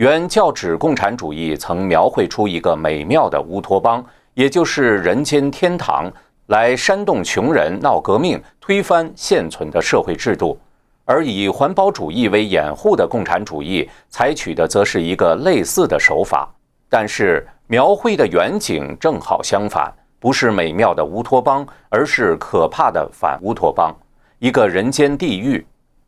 原教旨共产主义曾描绘出一个美妙的乌托邦，也就是人间天堂，来煽动穷人闹革命，推翻现存的社会制度。而以环保主义为掩护的共产主义采取的则是一个类似的手法，但是描绘的远景正好相反，不是美妙的乌托邦，而是可怕的反乌托邦，一个人间地狱。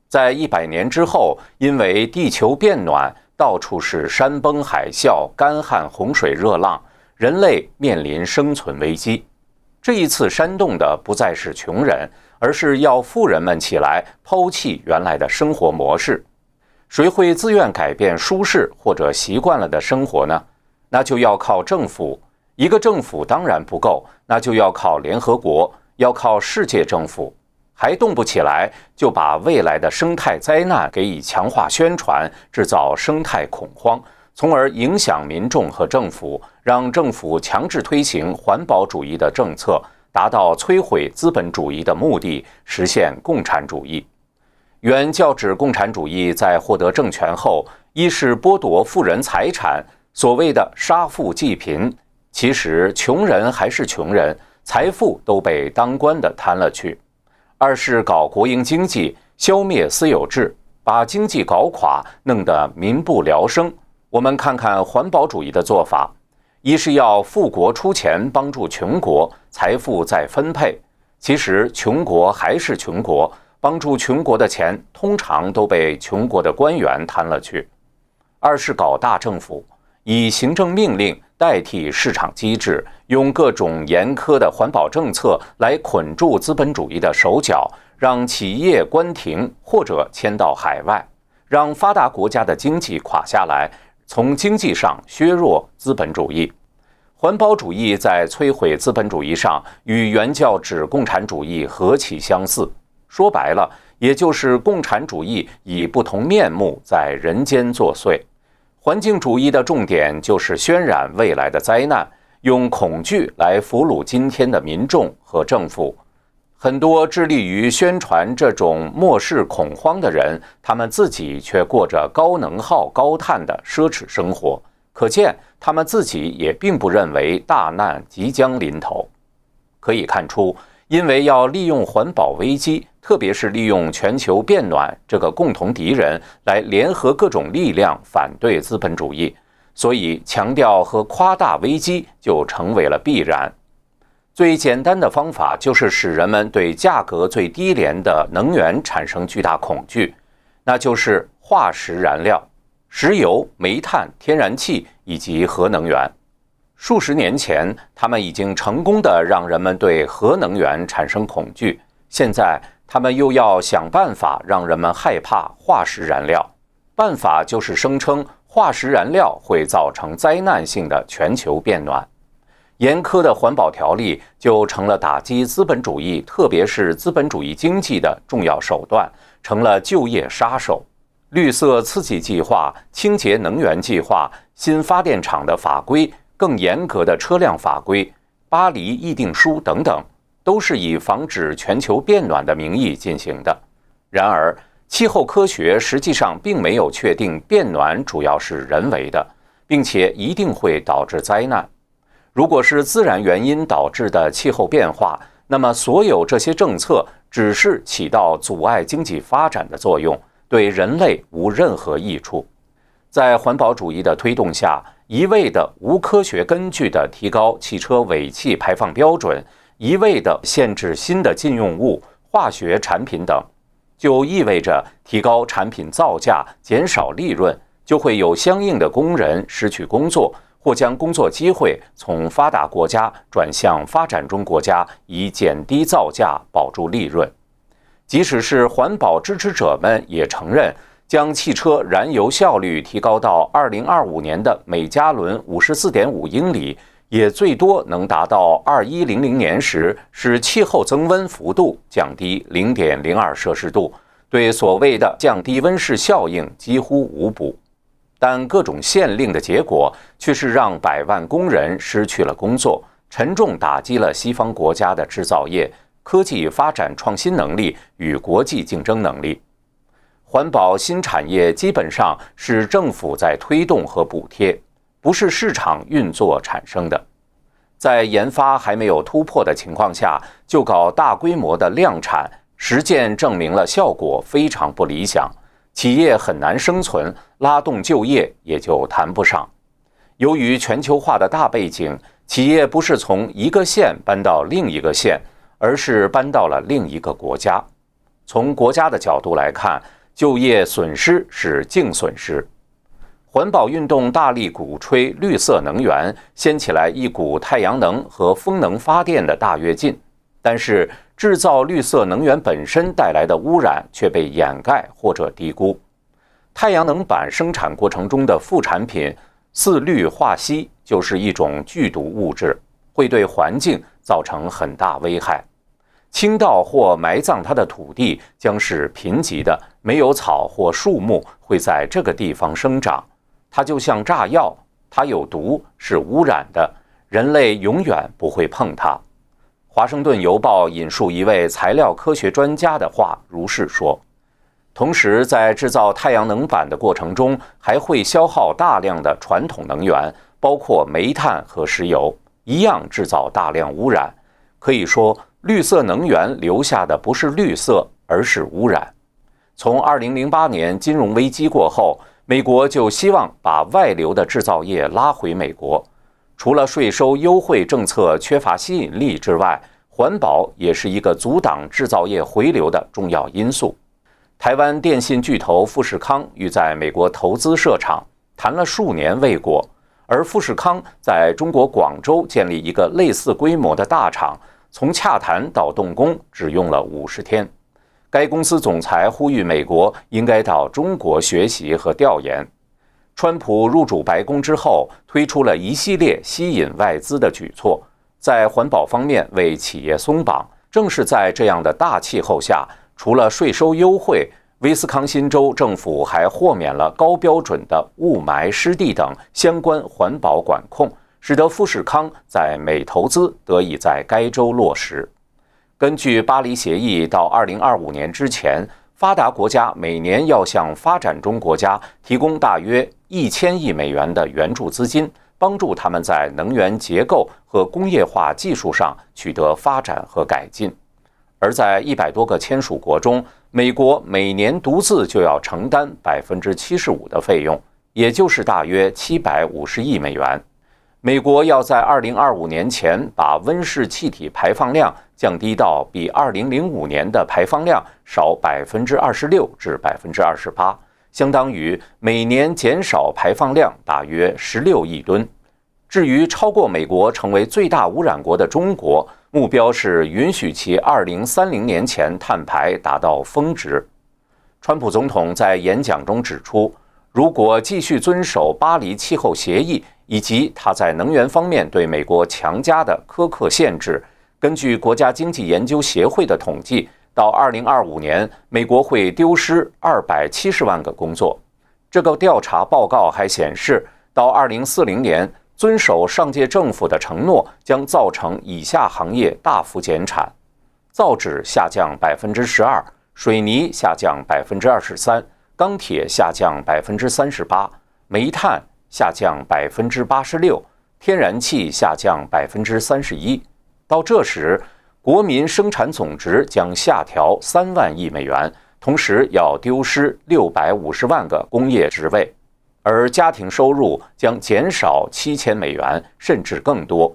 在一百年之后，因为地球变暖，到处是山崩海啸、干旱、洪水、热浪，人类面临生存危机。这一次煽动的不再是穷人，而是要富人们起来抛弃原来的生活模式。谁会自愿改变舒适或者习惯了的生活呢？那就要靠政府。一个政府当然不够，那就要靠联合国，要靠世界政府。还动不起来，就把未来的生态灾难给以强化宣传，制造生态恐慌，从而影响民众和政府，让政府强制推行环保主义的政策，达到摧毁资本主义的目的，实现共产主义。原教旨共产主义在获得政权后，一是剥夺富人财产，所谓的杀富济贫，其实穷人还是穷人，财富都被当官的贪了去；二是搞国营经济，消灭私有制，把经济搞垮，弄得民不聊生。我们看看环保主义的做法，一是要富国出钱帮助穷国，财富再分配，其实穷国还是穷国。帮助穷国的钱通常都被穷国的官员贪了去。二是搞大政府，以行政命令代替市场机制，用各种严苛的环保政策来捆住资本主义的手脚，让企业关停或者迁到海外，让发达国家的经济垮下来，从经济上削弱资本主义。环保主义在摧毁资本主义上与原教旨共产主义何其相似！说白了，也就是共产主义以不同面目在人间作祟。环境主义的重点就是渲染未来的灾难，用恐惧来俘虏今天的民众和政府。很多致力于宣传这种末世恐慌的人，他们自己却过着高能耗、高碳的奢侈生活。可见，他们自己也并不认为大难即将临头。可以看出。因为要利用环保危机，特别是利用全球变暖这个共同敌人来联合各种力量反对资本主义，所以强调和夸大危机就成为了必然。最简单的方法就是使人们对价格最低廉的能源产生巨大恐惧，那就是化石燃料、石油、煤炭、天然气以及核能源。数十年前，他们已经成功的让人们对核能源产生恐惧。现在，他们又要想办法让人们害怕化石燃料。办法就是声称化石燃料会造成灾难性的全球变暖。严苛的环保条例就成了打击资本主义，特别是资本主义经济的重要手段，成了就业杀手。绿色刺激计划、清洁能源计划、新发电厂的法规。更严格的车辆法规、巴黎议定书等等，都是以防止全球变暖的名义进行的。然而，气候科学实际上并没有确定变暖主要是人为的，并且一定会导致灾难。如果是自然原因导致的气候变化，那么所有这些政策只是起到阻碍经济发展的作用，对人类无任何益处。在环保主义的推动下，一味的无科学根据的提高汽车尾气排放标准，一味的限制新的禁用物、化学产品等，就意味着提高产品造价、减少利润，就会有相应的工人失去工作，或将工作机会从发达国家转向发展中国家，以减低造价、保住利润。即使是环保支持者们也承认。将汽车燃油效率提高到二零二五年的每加仑五十四点五英里，也最多能达到二一零零年时使气候增温幅度降低零点零二摄氏度，对所谓的降低温室效应几乎无补。但各种限令的结果却是让百万工人失去了工作，沉重打击了西方国家的制造业、科技发展创新能力与国际竞争能力。环保新产业基本上是政府在推动和补贴，不是市场运作产生的。在研发还没有突破的情况下，就搞大规模的量产，实践证明了效果非常不理想，企业很难生存，拉动就业也就谈不上。由于全球化的大背景，企业不是从一个县搬到另一个县，而是搬到了另一个国家。从国家的角度来看，就业损失是净损失。环保运动大力鼓吹绿色能源，掀起来一股太阳能和风能发电的大跃进。但是，制造绿色能源本身带来的污染却被掩盖或者低估。太阳能板生产过程中的副产品四氯化锡就是一种剧毒物质，会对环境造成很大危害。倾倒或埋葬它的土地将是贫瘠的，没有草或树木会在这个地方生长。它就像炸药，它有毒，是污染的，人类永远不会碰它。华盛顿邮报引述一位材料科学专家的话，如是说。同时，在制造太阳能板的过程中，还会消耗大量的传统能源，包括煤炭和石油，一样制造大量污染。可以说，绿色能源留下的不是绿色，而是污染。从2008年金融危机过后，美国就希望把外流的制造业拉回美国。除了税收优惠政策缺乏吸引力之外，环保也是一个阻挡制造业回流的重要因素。台湾电信巨头富士康欲在美国投资设厂，谈了数年未果。而富士康在中国广州建立一个类似规模的大厂，从洽谈到动工只用了五十天。该公司总裁呼吁美国应该到中国学习和调研。川普入主白宫之后，推出了一系列吸引外资的举措，在环保方面为企业松绑。正是在这样的大气候下。除了税收优惠，威斯康辛州政府还豁免了高标准的雾霾、湿地等相关环保管控，使得富士康在美投资得以在该州落实。根据巴黎协议，到2025年之前，发达国家每年要向发展中国家提供大约一千亿美元的援助资金，帮助他们在能源结构和工业化技术上取得发展和改进。而在一百多个签署国中，美国每年独自就要承担百分之七十五的费用，也就是大约七百五十亿美元。美国要在二零二五年前把温室气体排放量降低到比二零零五年的排放量少百分之二十六至百分之二十八，相当于每年减少排放量大约十六亿吨。至于超过美国成为最大污染国的中国，目标是允许其二零三零年前碳排达到峰值。川普总统在演讲中指出，如果继续遵守巴黎气候协议以及他在能源方面对美国强加的苛刻限制，根据国家经济研究协会的统计，到二零二五年，美国会丢失二百七十万个工作。这个调查报告还显示，到二零四零年。遵守上届政府的承诺，将造成以下行业大幅减产：造纸下降百分之十二，水泥下降百分之二十三，钢铁下降百分之三十八，煤炭下降百分之八十六，天然气下降百分之三十一。到这时，国民生产总值将下调三万亿美元，同时要丢失六百五十万个工业职位。而家庭收入将减少七千美元，甚至更多。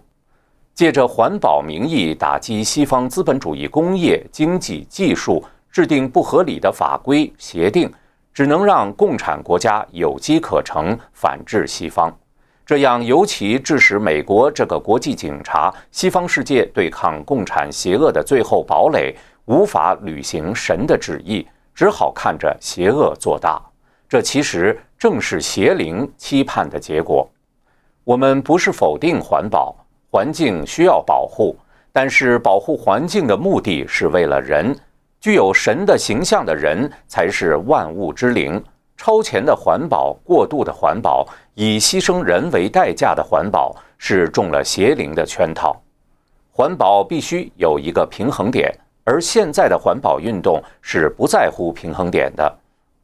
借着环保名义打击西方资本主义工业、经济、技术，制定不合理的法规协定，只能让共产国家有机可乘，反制西方。这样尤其致使美国这个国际警察、西方世界对抗共产邪恶的最后堡垒，无法履行神的旨意，只好看着邪恶做大。这其实。正是邪灵期盼的结果。我们不是否定环保，环境需要保护，但是保护环境的目的是为了人。具有神的形象的人才是万物之灵。超前的环保、过度的环保、以牺牲人为代价的环保，是中了邪灵的圈套。环保必须有一个平衡点，而现在的环保运动是不在乎平衡点的。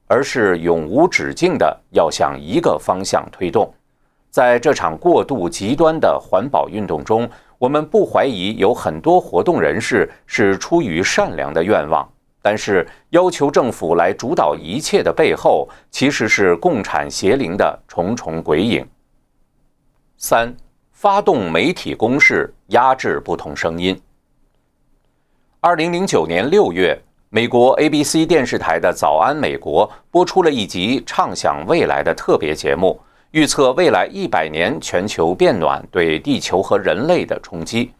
而是永无止境的要向一个方向推动，在这场过度极端的环保运动中，我们不怀疑有很多活动人士是出于善良的愿望，但是要求政府来主导一切的背后，其实是共产邪灵的重重鬼影。三、发动媒体攻势，压制不同声音。二零零九年六月，美国 ABC 电视台的《早安美国》播出了一集畅想未来的特别节目，预测未来一百年全球变暖对地球和人类的冲击。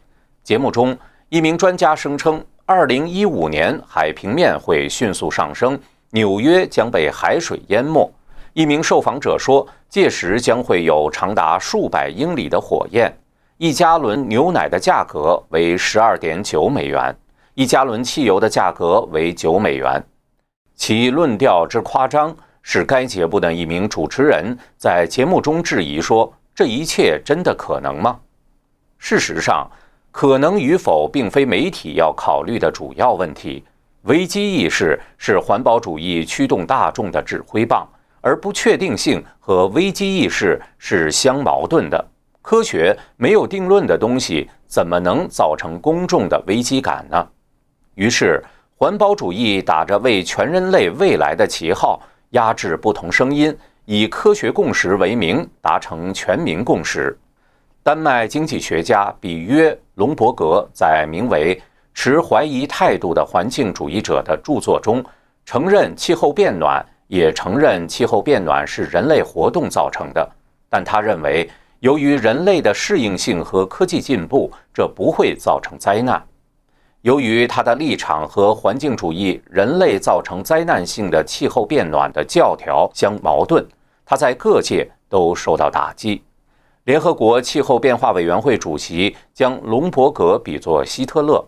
节目中，一名专家声称，二零一五年海平面会迅速上升，纽约将被海水淹没。一名受访者说，届时将会有长达数百英里的火焰。一加仑牛奶的价格为十二点九美元。一加仑汽油的价格为九美元，其论调之夸张，是该节目的一名主持人在节目中质疑说：“这一切真的可能吗？”事实上，可能与否并非媒体要考虑的主要问题。危机意识是环保主义驱动大众的指挥棒，而不确定性和危机意识是相矛盾的。科学没有定论的东西，怎么能造成公众的危机感呢？于是，环保主义打着为全人类未来的旗号，压制不同声音，以科学共识为名达成全民共识。丹麦经济学家比约·隆伯格在名为《持怀疑态度的环境主义者》的著作中，承认气候变暖，也承认气候变暖是人类活动造成的。但他认为，由于人类的适应性和科技进步，这不会造成灾难。由于他的立场和环境主义人类造成灾难性的气候变暖的教条相矛盾，他在各界都受到打击。联合国气候变化委员会主席将隆伯格比作希特勒。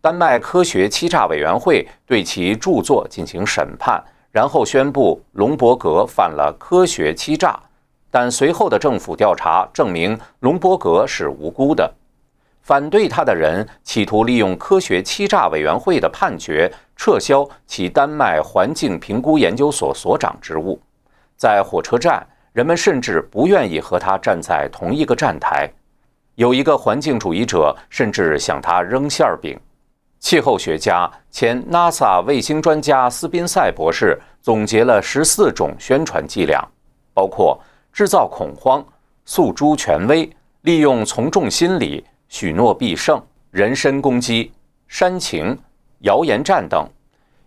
丹麦科学欺诈委员会对其著作进行审判，然后宣布隆伯格犯了科学欺诈。但随后的政府调查证明隆伯格是无辜的。反对他的人企图利用科学欺诈委员会的判决撤销其丹麦环境评估研究所所长职务。在火车站，人们甚至不愿意和他站在同一个站台。有一个环境主义者甚至向他扔馅饼。气候学家、前 NASA 卫星专家斯宾塞博士总结了十四种宣传伎俩，包括制造恐慌、诉诸权威、利用从众心理。许诺必胜、人身攻击、煽情、谣言战等。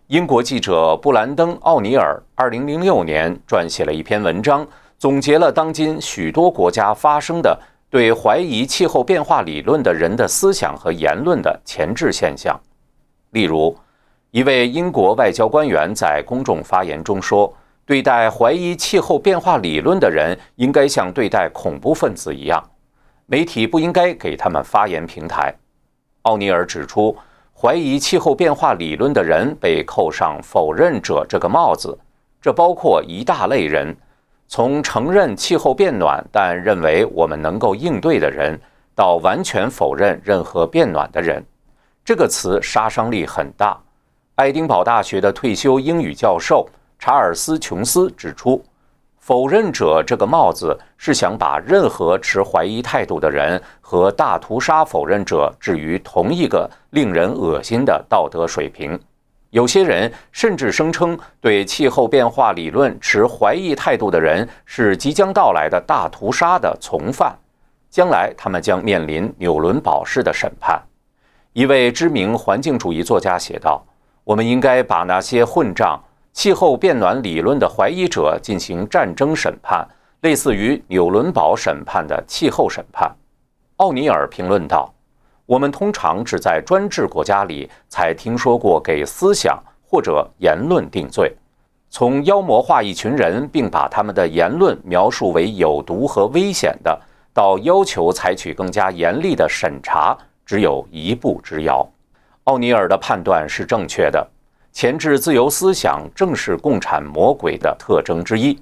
英国记者布兰登·奥尼尔2006年撰写了一篇文章，总结了当今许多国家发生的对怀疑气候变化理论的人的思想和言论的前置现象。例如，一位英国外交官员在公众发言中说：“对待怀疑气候变化理论的人，应该像对待恐怖分子一样。”媒体不应该给他们发言平台。奥尼尔指出，怀疑气候变化理论的人被扣上“否认者”这个帽子，这包括一大类人，从承认气候变暖但认为我们能够应对的人，到完全否认任何变暖的人。这个词杀伤力很大。爱丁堡大学的退休英语教授查尔斯·琼斯指出。否认者这个帽子是想把任何持怀疑态度的人和大屠杀否认者置于同一个令人恶心的道德水平。有些人甚至声称，对气候变化理论持怀疑态度的人是即将到来的大屠杀的从犯，将来他们将面临纽伦堡式的审判。一位知名环境主义作家写道：“我们应该把那些混账。”气候变暖理论的怀疑者进行战争审判，类似于纽伦堡审判的气候审判。奥尼尔评论道：“我们通常只在专制国家里才听说过给思想或者言论定罪。从妖魔化一群人并把他们的言论描述为有毒和危险的，到要求采取更加严厉的审查，只有一步之遥。”奥尼尔的判断是正确的。前置自由思想正是共产魔鬼的特征之一。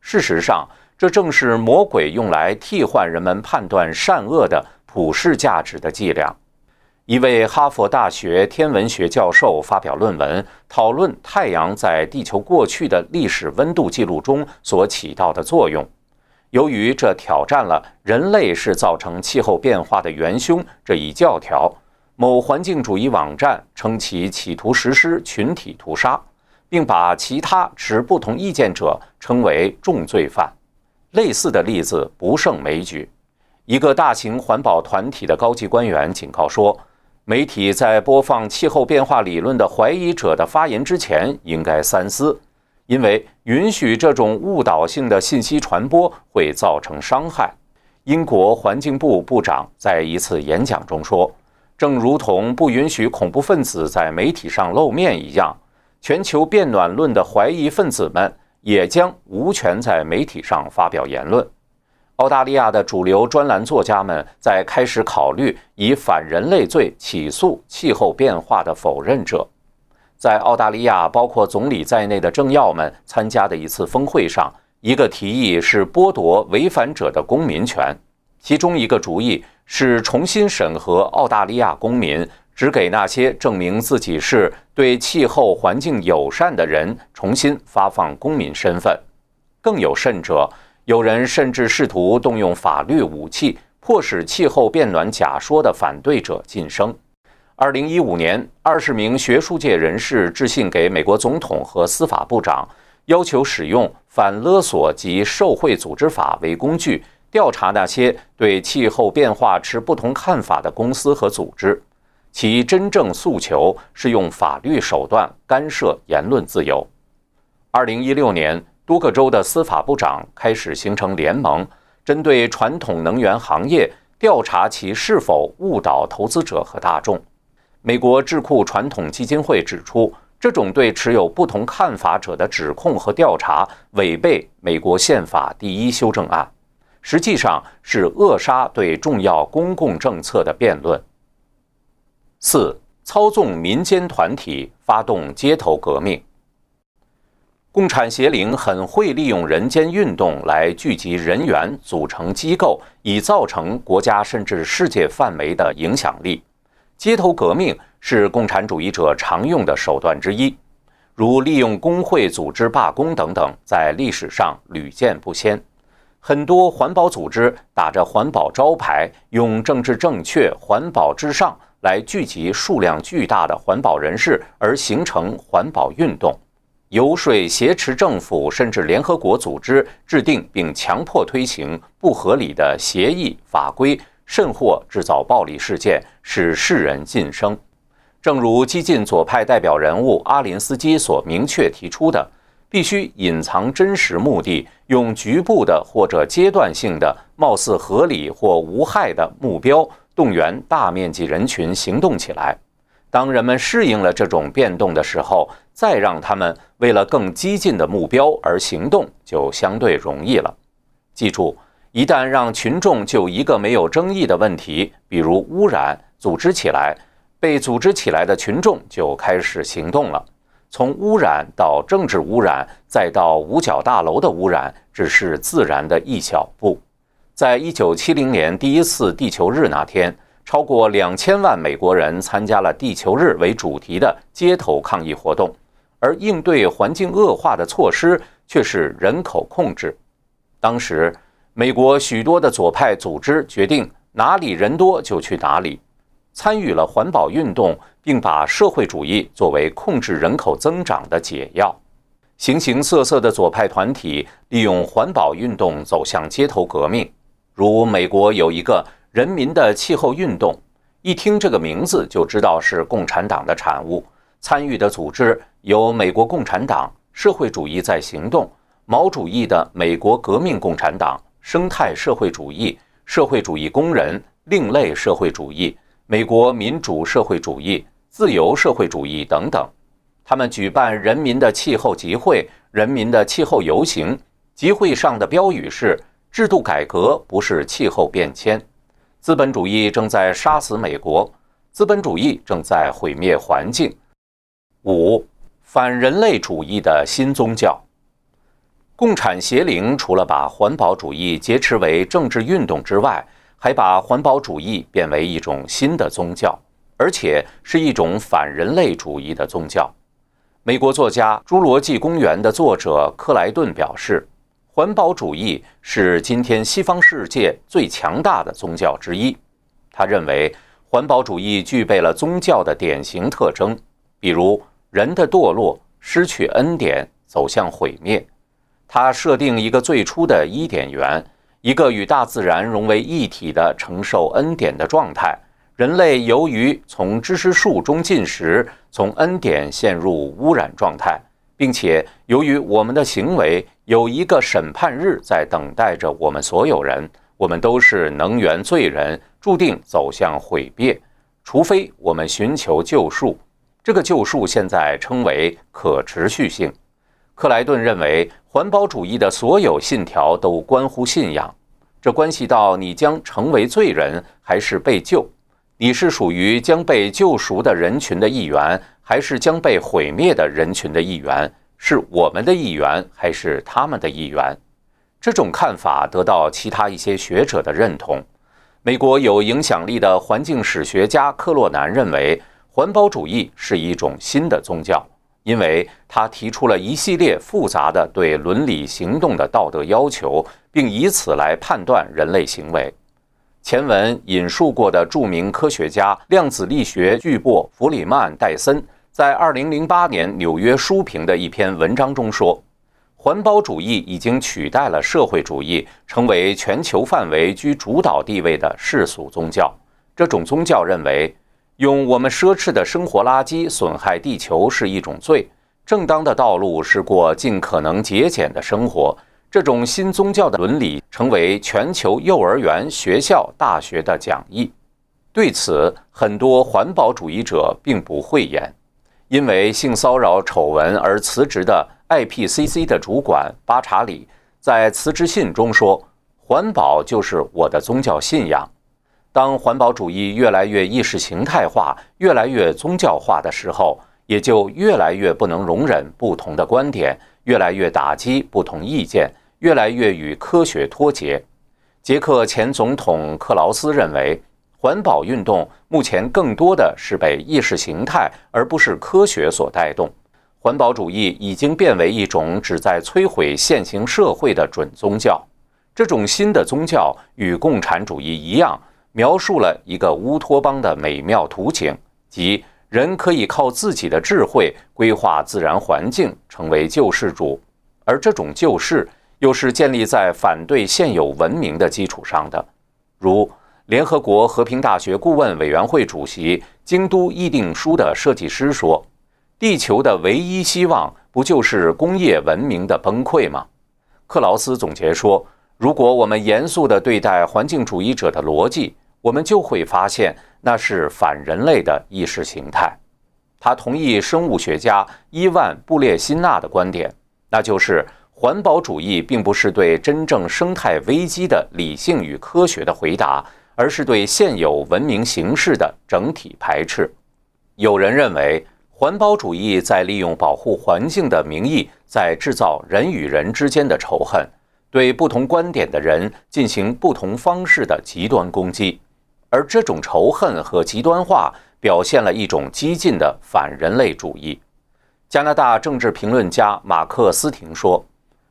事实上，这正是魔鬼用来替换人们判断善恶的普世价值的伎俩。一位哈佛大学天文学教授发表论文，讨论太阳在地球过去的历史温度记录中所起到的作用。由于这挑战了“人类是造成气候变化的元凶”这一教条。某环境主义网站称其企图实施群体屠杀，并把其他持不同意见者称为重罪犯。类似的例子不胜枚举。一个大型环保团体的高级官员警告说，媒体在播放气候变化理论的怀疑者的发言之前，应该三思，因为允许这种误导性的信息传播会造成伤害。英国环境部部长在一次演讲中说：“正如同不允许恐怖分子在媒体上露面一样，全球变暖论的怀疑分子们也将无权在媒体上发表言论。”澳大利亚的主流专栏作家们在开始考虑以反人类罪起诉气候变化的否认者。在澳大利亚，包括总理在内的政要们参加的一次峰会上，一个提议是剥夺违反者的公民权，其中一个主意是重新审核澳大利亚公民，只给那些证明自己是对气候环境友善的人重新发放公民身份。更有甚者。有人甚至试图动用法律武器，迫使气候变暖假说的反对者晋升。二零一五年，二十名学术界人士致信给美国总统和司法部长，要求使用反勒索及受贿组织法为工具，调查那些对气候变化持不同看法的公司和组织。其真正诉求是用法律手段干涉言论自由。二零一六年。多个州的司法部长开始形成联盟，针对传统能源行业调查其是否误导投资者和大众。美国智库传统基金会指出，这种对持有不同看法者的指控和调查违背美国宪法第一修正案，实际上是扼杀对重要公共政策的辩论。四、操纵民间团体发动街头革命。共产邪灵很会利用人间运动来聚集人员、组成机构，以造成国家甚至世界范围的影响力。街头革命是共产主义者常用的手段之一，如利用工会组织罢工等等，在历史上屡见不鲜。很多环保组织打着环保招牌，用政治正确、环保至上来聚集数量巨大的环保人士，而形成环保运动。游说、挟持政府，甚至联合国组织制定并强迫推行不合理的协议、法规，甚或制造暴力事件，使世人晋升。正如激进左派代表人物阿林斯基所明确提出的，必须隐藏真实目的，用局部的或者阶段性的、貌似合理或无害的目标，动员大面积人群行动起来。当人们适应了这种变动的时候，再让他们为了更激进的目标而行动，就相对容易了。记住，一旦让群众就一个没有争议的问题，比如污染，组织起来，被组织起来的群众就开始行动了。从污染到政治污染，再到五角大楼的污染，只是自然的一小步。在一九七零年第一次地球日那天。超过两千万美国人参加了“地球日”为主题的街头抗议活动，而应对环境恶化的措施却是人口控制。当时，美国许多的左派组织决定哪里人多就去哪里，参与了环保运动，并把社会主义作为控制人口增长的解药。形形色色的左派团体利用环保运动走向街头革命，如美国有一个。人民的气候运动，一听这个名字就知道是共产党的产物。参与的组织有美国共产党、社会主义在行动、毛主义的美国革命共产党、生态社会主义、社会主义工人、另类社会主义、美国民主社会主义、自由社会主义等等。他们举办人民的气候集会、人民的气候游行，集会上的标语是“制度改革不是气候变迁”。资本主义正在杀死美国，资本主义正在毁灭环境。五、反人类主义的新宗教。共产邪灵除了把环保主义劫持为政治运动之外，还把环保主义变为一种新的宗教，而且是一种反人类主义的宗教。美国作家《侏罗纪公园》的作者克莱顿表示。环保主义是今天西方世界最强大的宗教之一。他认为，环保主义具备了宗教的典型特征，比如人的堕落、失去恩典、走向毁灭。他设定一个最初的伊甸园，一个与大自然融为一体的承受恩典的状态。人类由于从知识树中进食，从恩典陷入污染状态，并且由于我们的行为有一个审判日在等待着我们所有人，我们都是能源罪人，注定走向毁灭，除非我们寻求救赎。这个救赎现在称为可持续性。克莱顿认为，环保主义的所有信条都关乎信仰，这关系到你将成为罪人还是被救。你是属于将被救赎的人群的一员，还是将被毁灭的人群的一员？是我们的一员，还是他们的一员？这种看法得到其他一些学者的认同。美国有影响力的环境史学家克洛南认为，环保主义是一种新的宗教，因为他提出了一系列复杂的对伦理行动的道德要求，并以此来判断人类行为。前文引述过的著名科学家、量子力学巨擘弗里曼·戴森在2008年纽约书评的一篇文章中说：“环保主义已经取代了社会主义，成为全球范围居主导地位的世俗宗教。这种宗教认为，用我们奢侈的生活垃圾损害地球是一种罪，正当的道路是过尽可能节俭的生活。”这种新宗教的伦理成为全球幼儿园、学校、大学的讲义。对此，很多环保主义者并不讳言。因为性骚扰丑闻而辞职的 IPCC 的主管巴查里在辞职信中说：“环保就是我的宗教信仰。”当环保主义越来越意识形态化、越来越宗教化的时候，也就越来越不能容忍不同的观点，越来越打击不同意见。越来越与科学脱节。捷克前总统克劳斯认为，环保运动目前更多的是被意识形态而不是科学所带动。环保主义已经变为一种旨在摧毁现行社会的准宗教。这种新的宗教与共产主义一样，描述了一个乌托邦的美妙图景，即人可以靠自己的智慧规划自然环境，成为救世主，而这种救世。又是建立在反对现有文明的基础上的，如联合国和平大学顾问委员会主席、京都议定书的设计师说：“地球的唯一希望不就是工业文明的崩溃吗？”克劳斯总结说：“如果我们严肃地对待环境主义者的逻辑，我们就会发现那是反人类的意识形态。”他同意生物学家伊万·布列辛纳的观点，那就是。环保主义并不是对真正生态危机的理性与科学的回答，而是对现有文明形式的整体排斥。有人认为，环保主义在利用保护环境的名义，在制造人与人之间的仇恨，对不同观点的人进行不同方式的极端攻击，而这种仇恨和极端化表现了一种激进的反人类主义。加拿大政治评论家马克思廷说。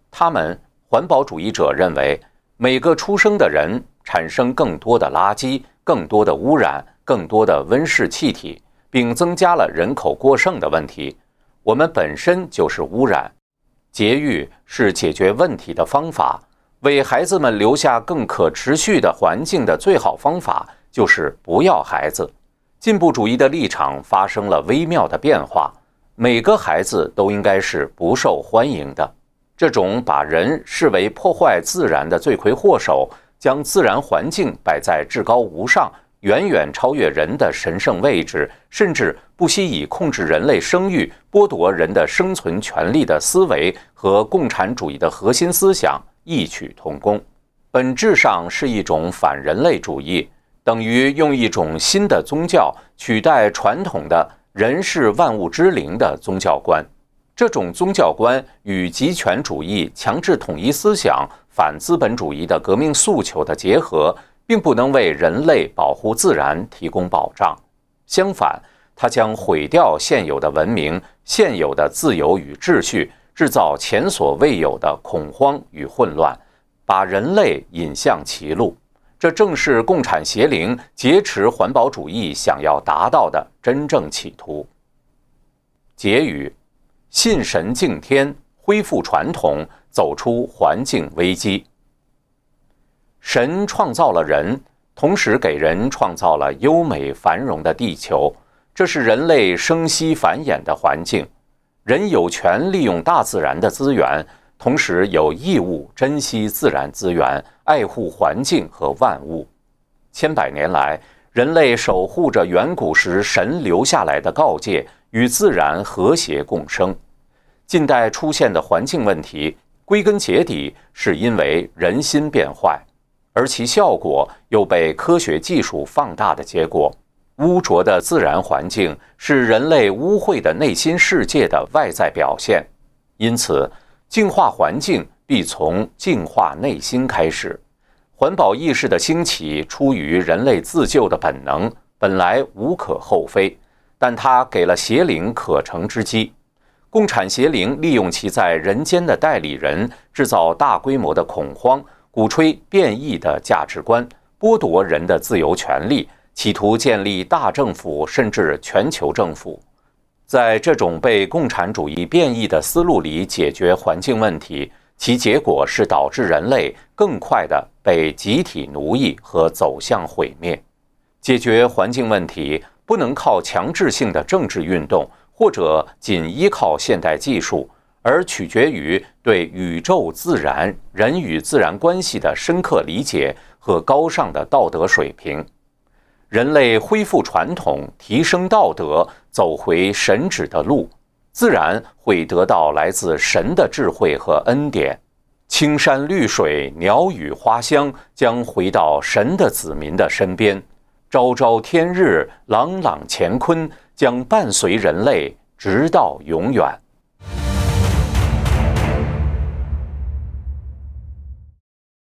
他们环保主义者认为，每个出生的人产生更多的垃圾、更多的污染、更多的温室气体，并增加了人口过剩的问题。我们本身就是污染，节育是解决问题的方法。为孩子们留下更可持续的环境的最好方法就是不要孩子。进步主义的立场发生了微妙的变化，每个孩子都应该是不受欢迎的。这种把人视为破坏自然的罪魁祸首，将自然环境摆在至高无上、远远超越人的神圣位置，甚至不惜以控制人类生育、剥夺人的生存权利的思维，和共产主义的核心思想异曲同工，本质上是一种反人类主义，等于用一种新的宗教取代传统的人是万物之灵的宗教观。这种宗教观与极权主义、强制统一思想、反资本主义的革命诉求的结合，并不能为人类保护自然提供保障。相反，它将毁掉现有的文明、现有的自由与秩序，制造前所未有的恐慌与混乱，把人类引向歧路。这正是共产邪灵劫持环保主义想要达到的真正企图。结语。信神敬天，恢复传统，走出环境危机。神创造了人，同时给人创造了优美繁荣的地球，这是人类生息繁衍的环境。人有权利用大自然的资源，同时有义务珍惜自然资源，爱护环境和万物。千百年来，人类守护着远古时神留下来的告诫，与自然和谐共生。近代出现的环境问题，归根结底是因为人心变坏。而其效果又被科学技术放大的结果，污浊的自然环境是人类污秽的内心世界的外在表现。因此，净化环境必从净化内心开始。环保意识的兴起出于人类自救的本能，本来无可厚非，但它给了邪灵可乘之机。共产邪灵利用其在人间的代理人，制造大规模的恐慌。鼓吹变异的价值观，剥夺人的自由权利，企图建立大政府甚至全球政府。在这种被共产主义变异的思路里解决环境问题，其结果是导致人类更快地被集体奴役和走向毁灭。解决环境问题不能靠强制性的政治运动，或者仅依靠现代技术。而取决于对宇宙、自然、人与自然关系的深刻理解和高尚的道德水平。人类恢复传统、提升道德、走回神旨的路，自然会得到来自神的智慧和恩典。青山绿水、鸟语花香将回到神的子民的身边，昭昭天日、朗朗乾坤将伴随人类直到永远。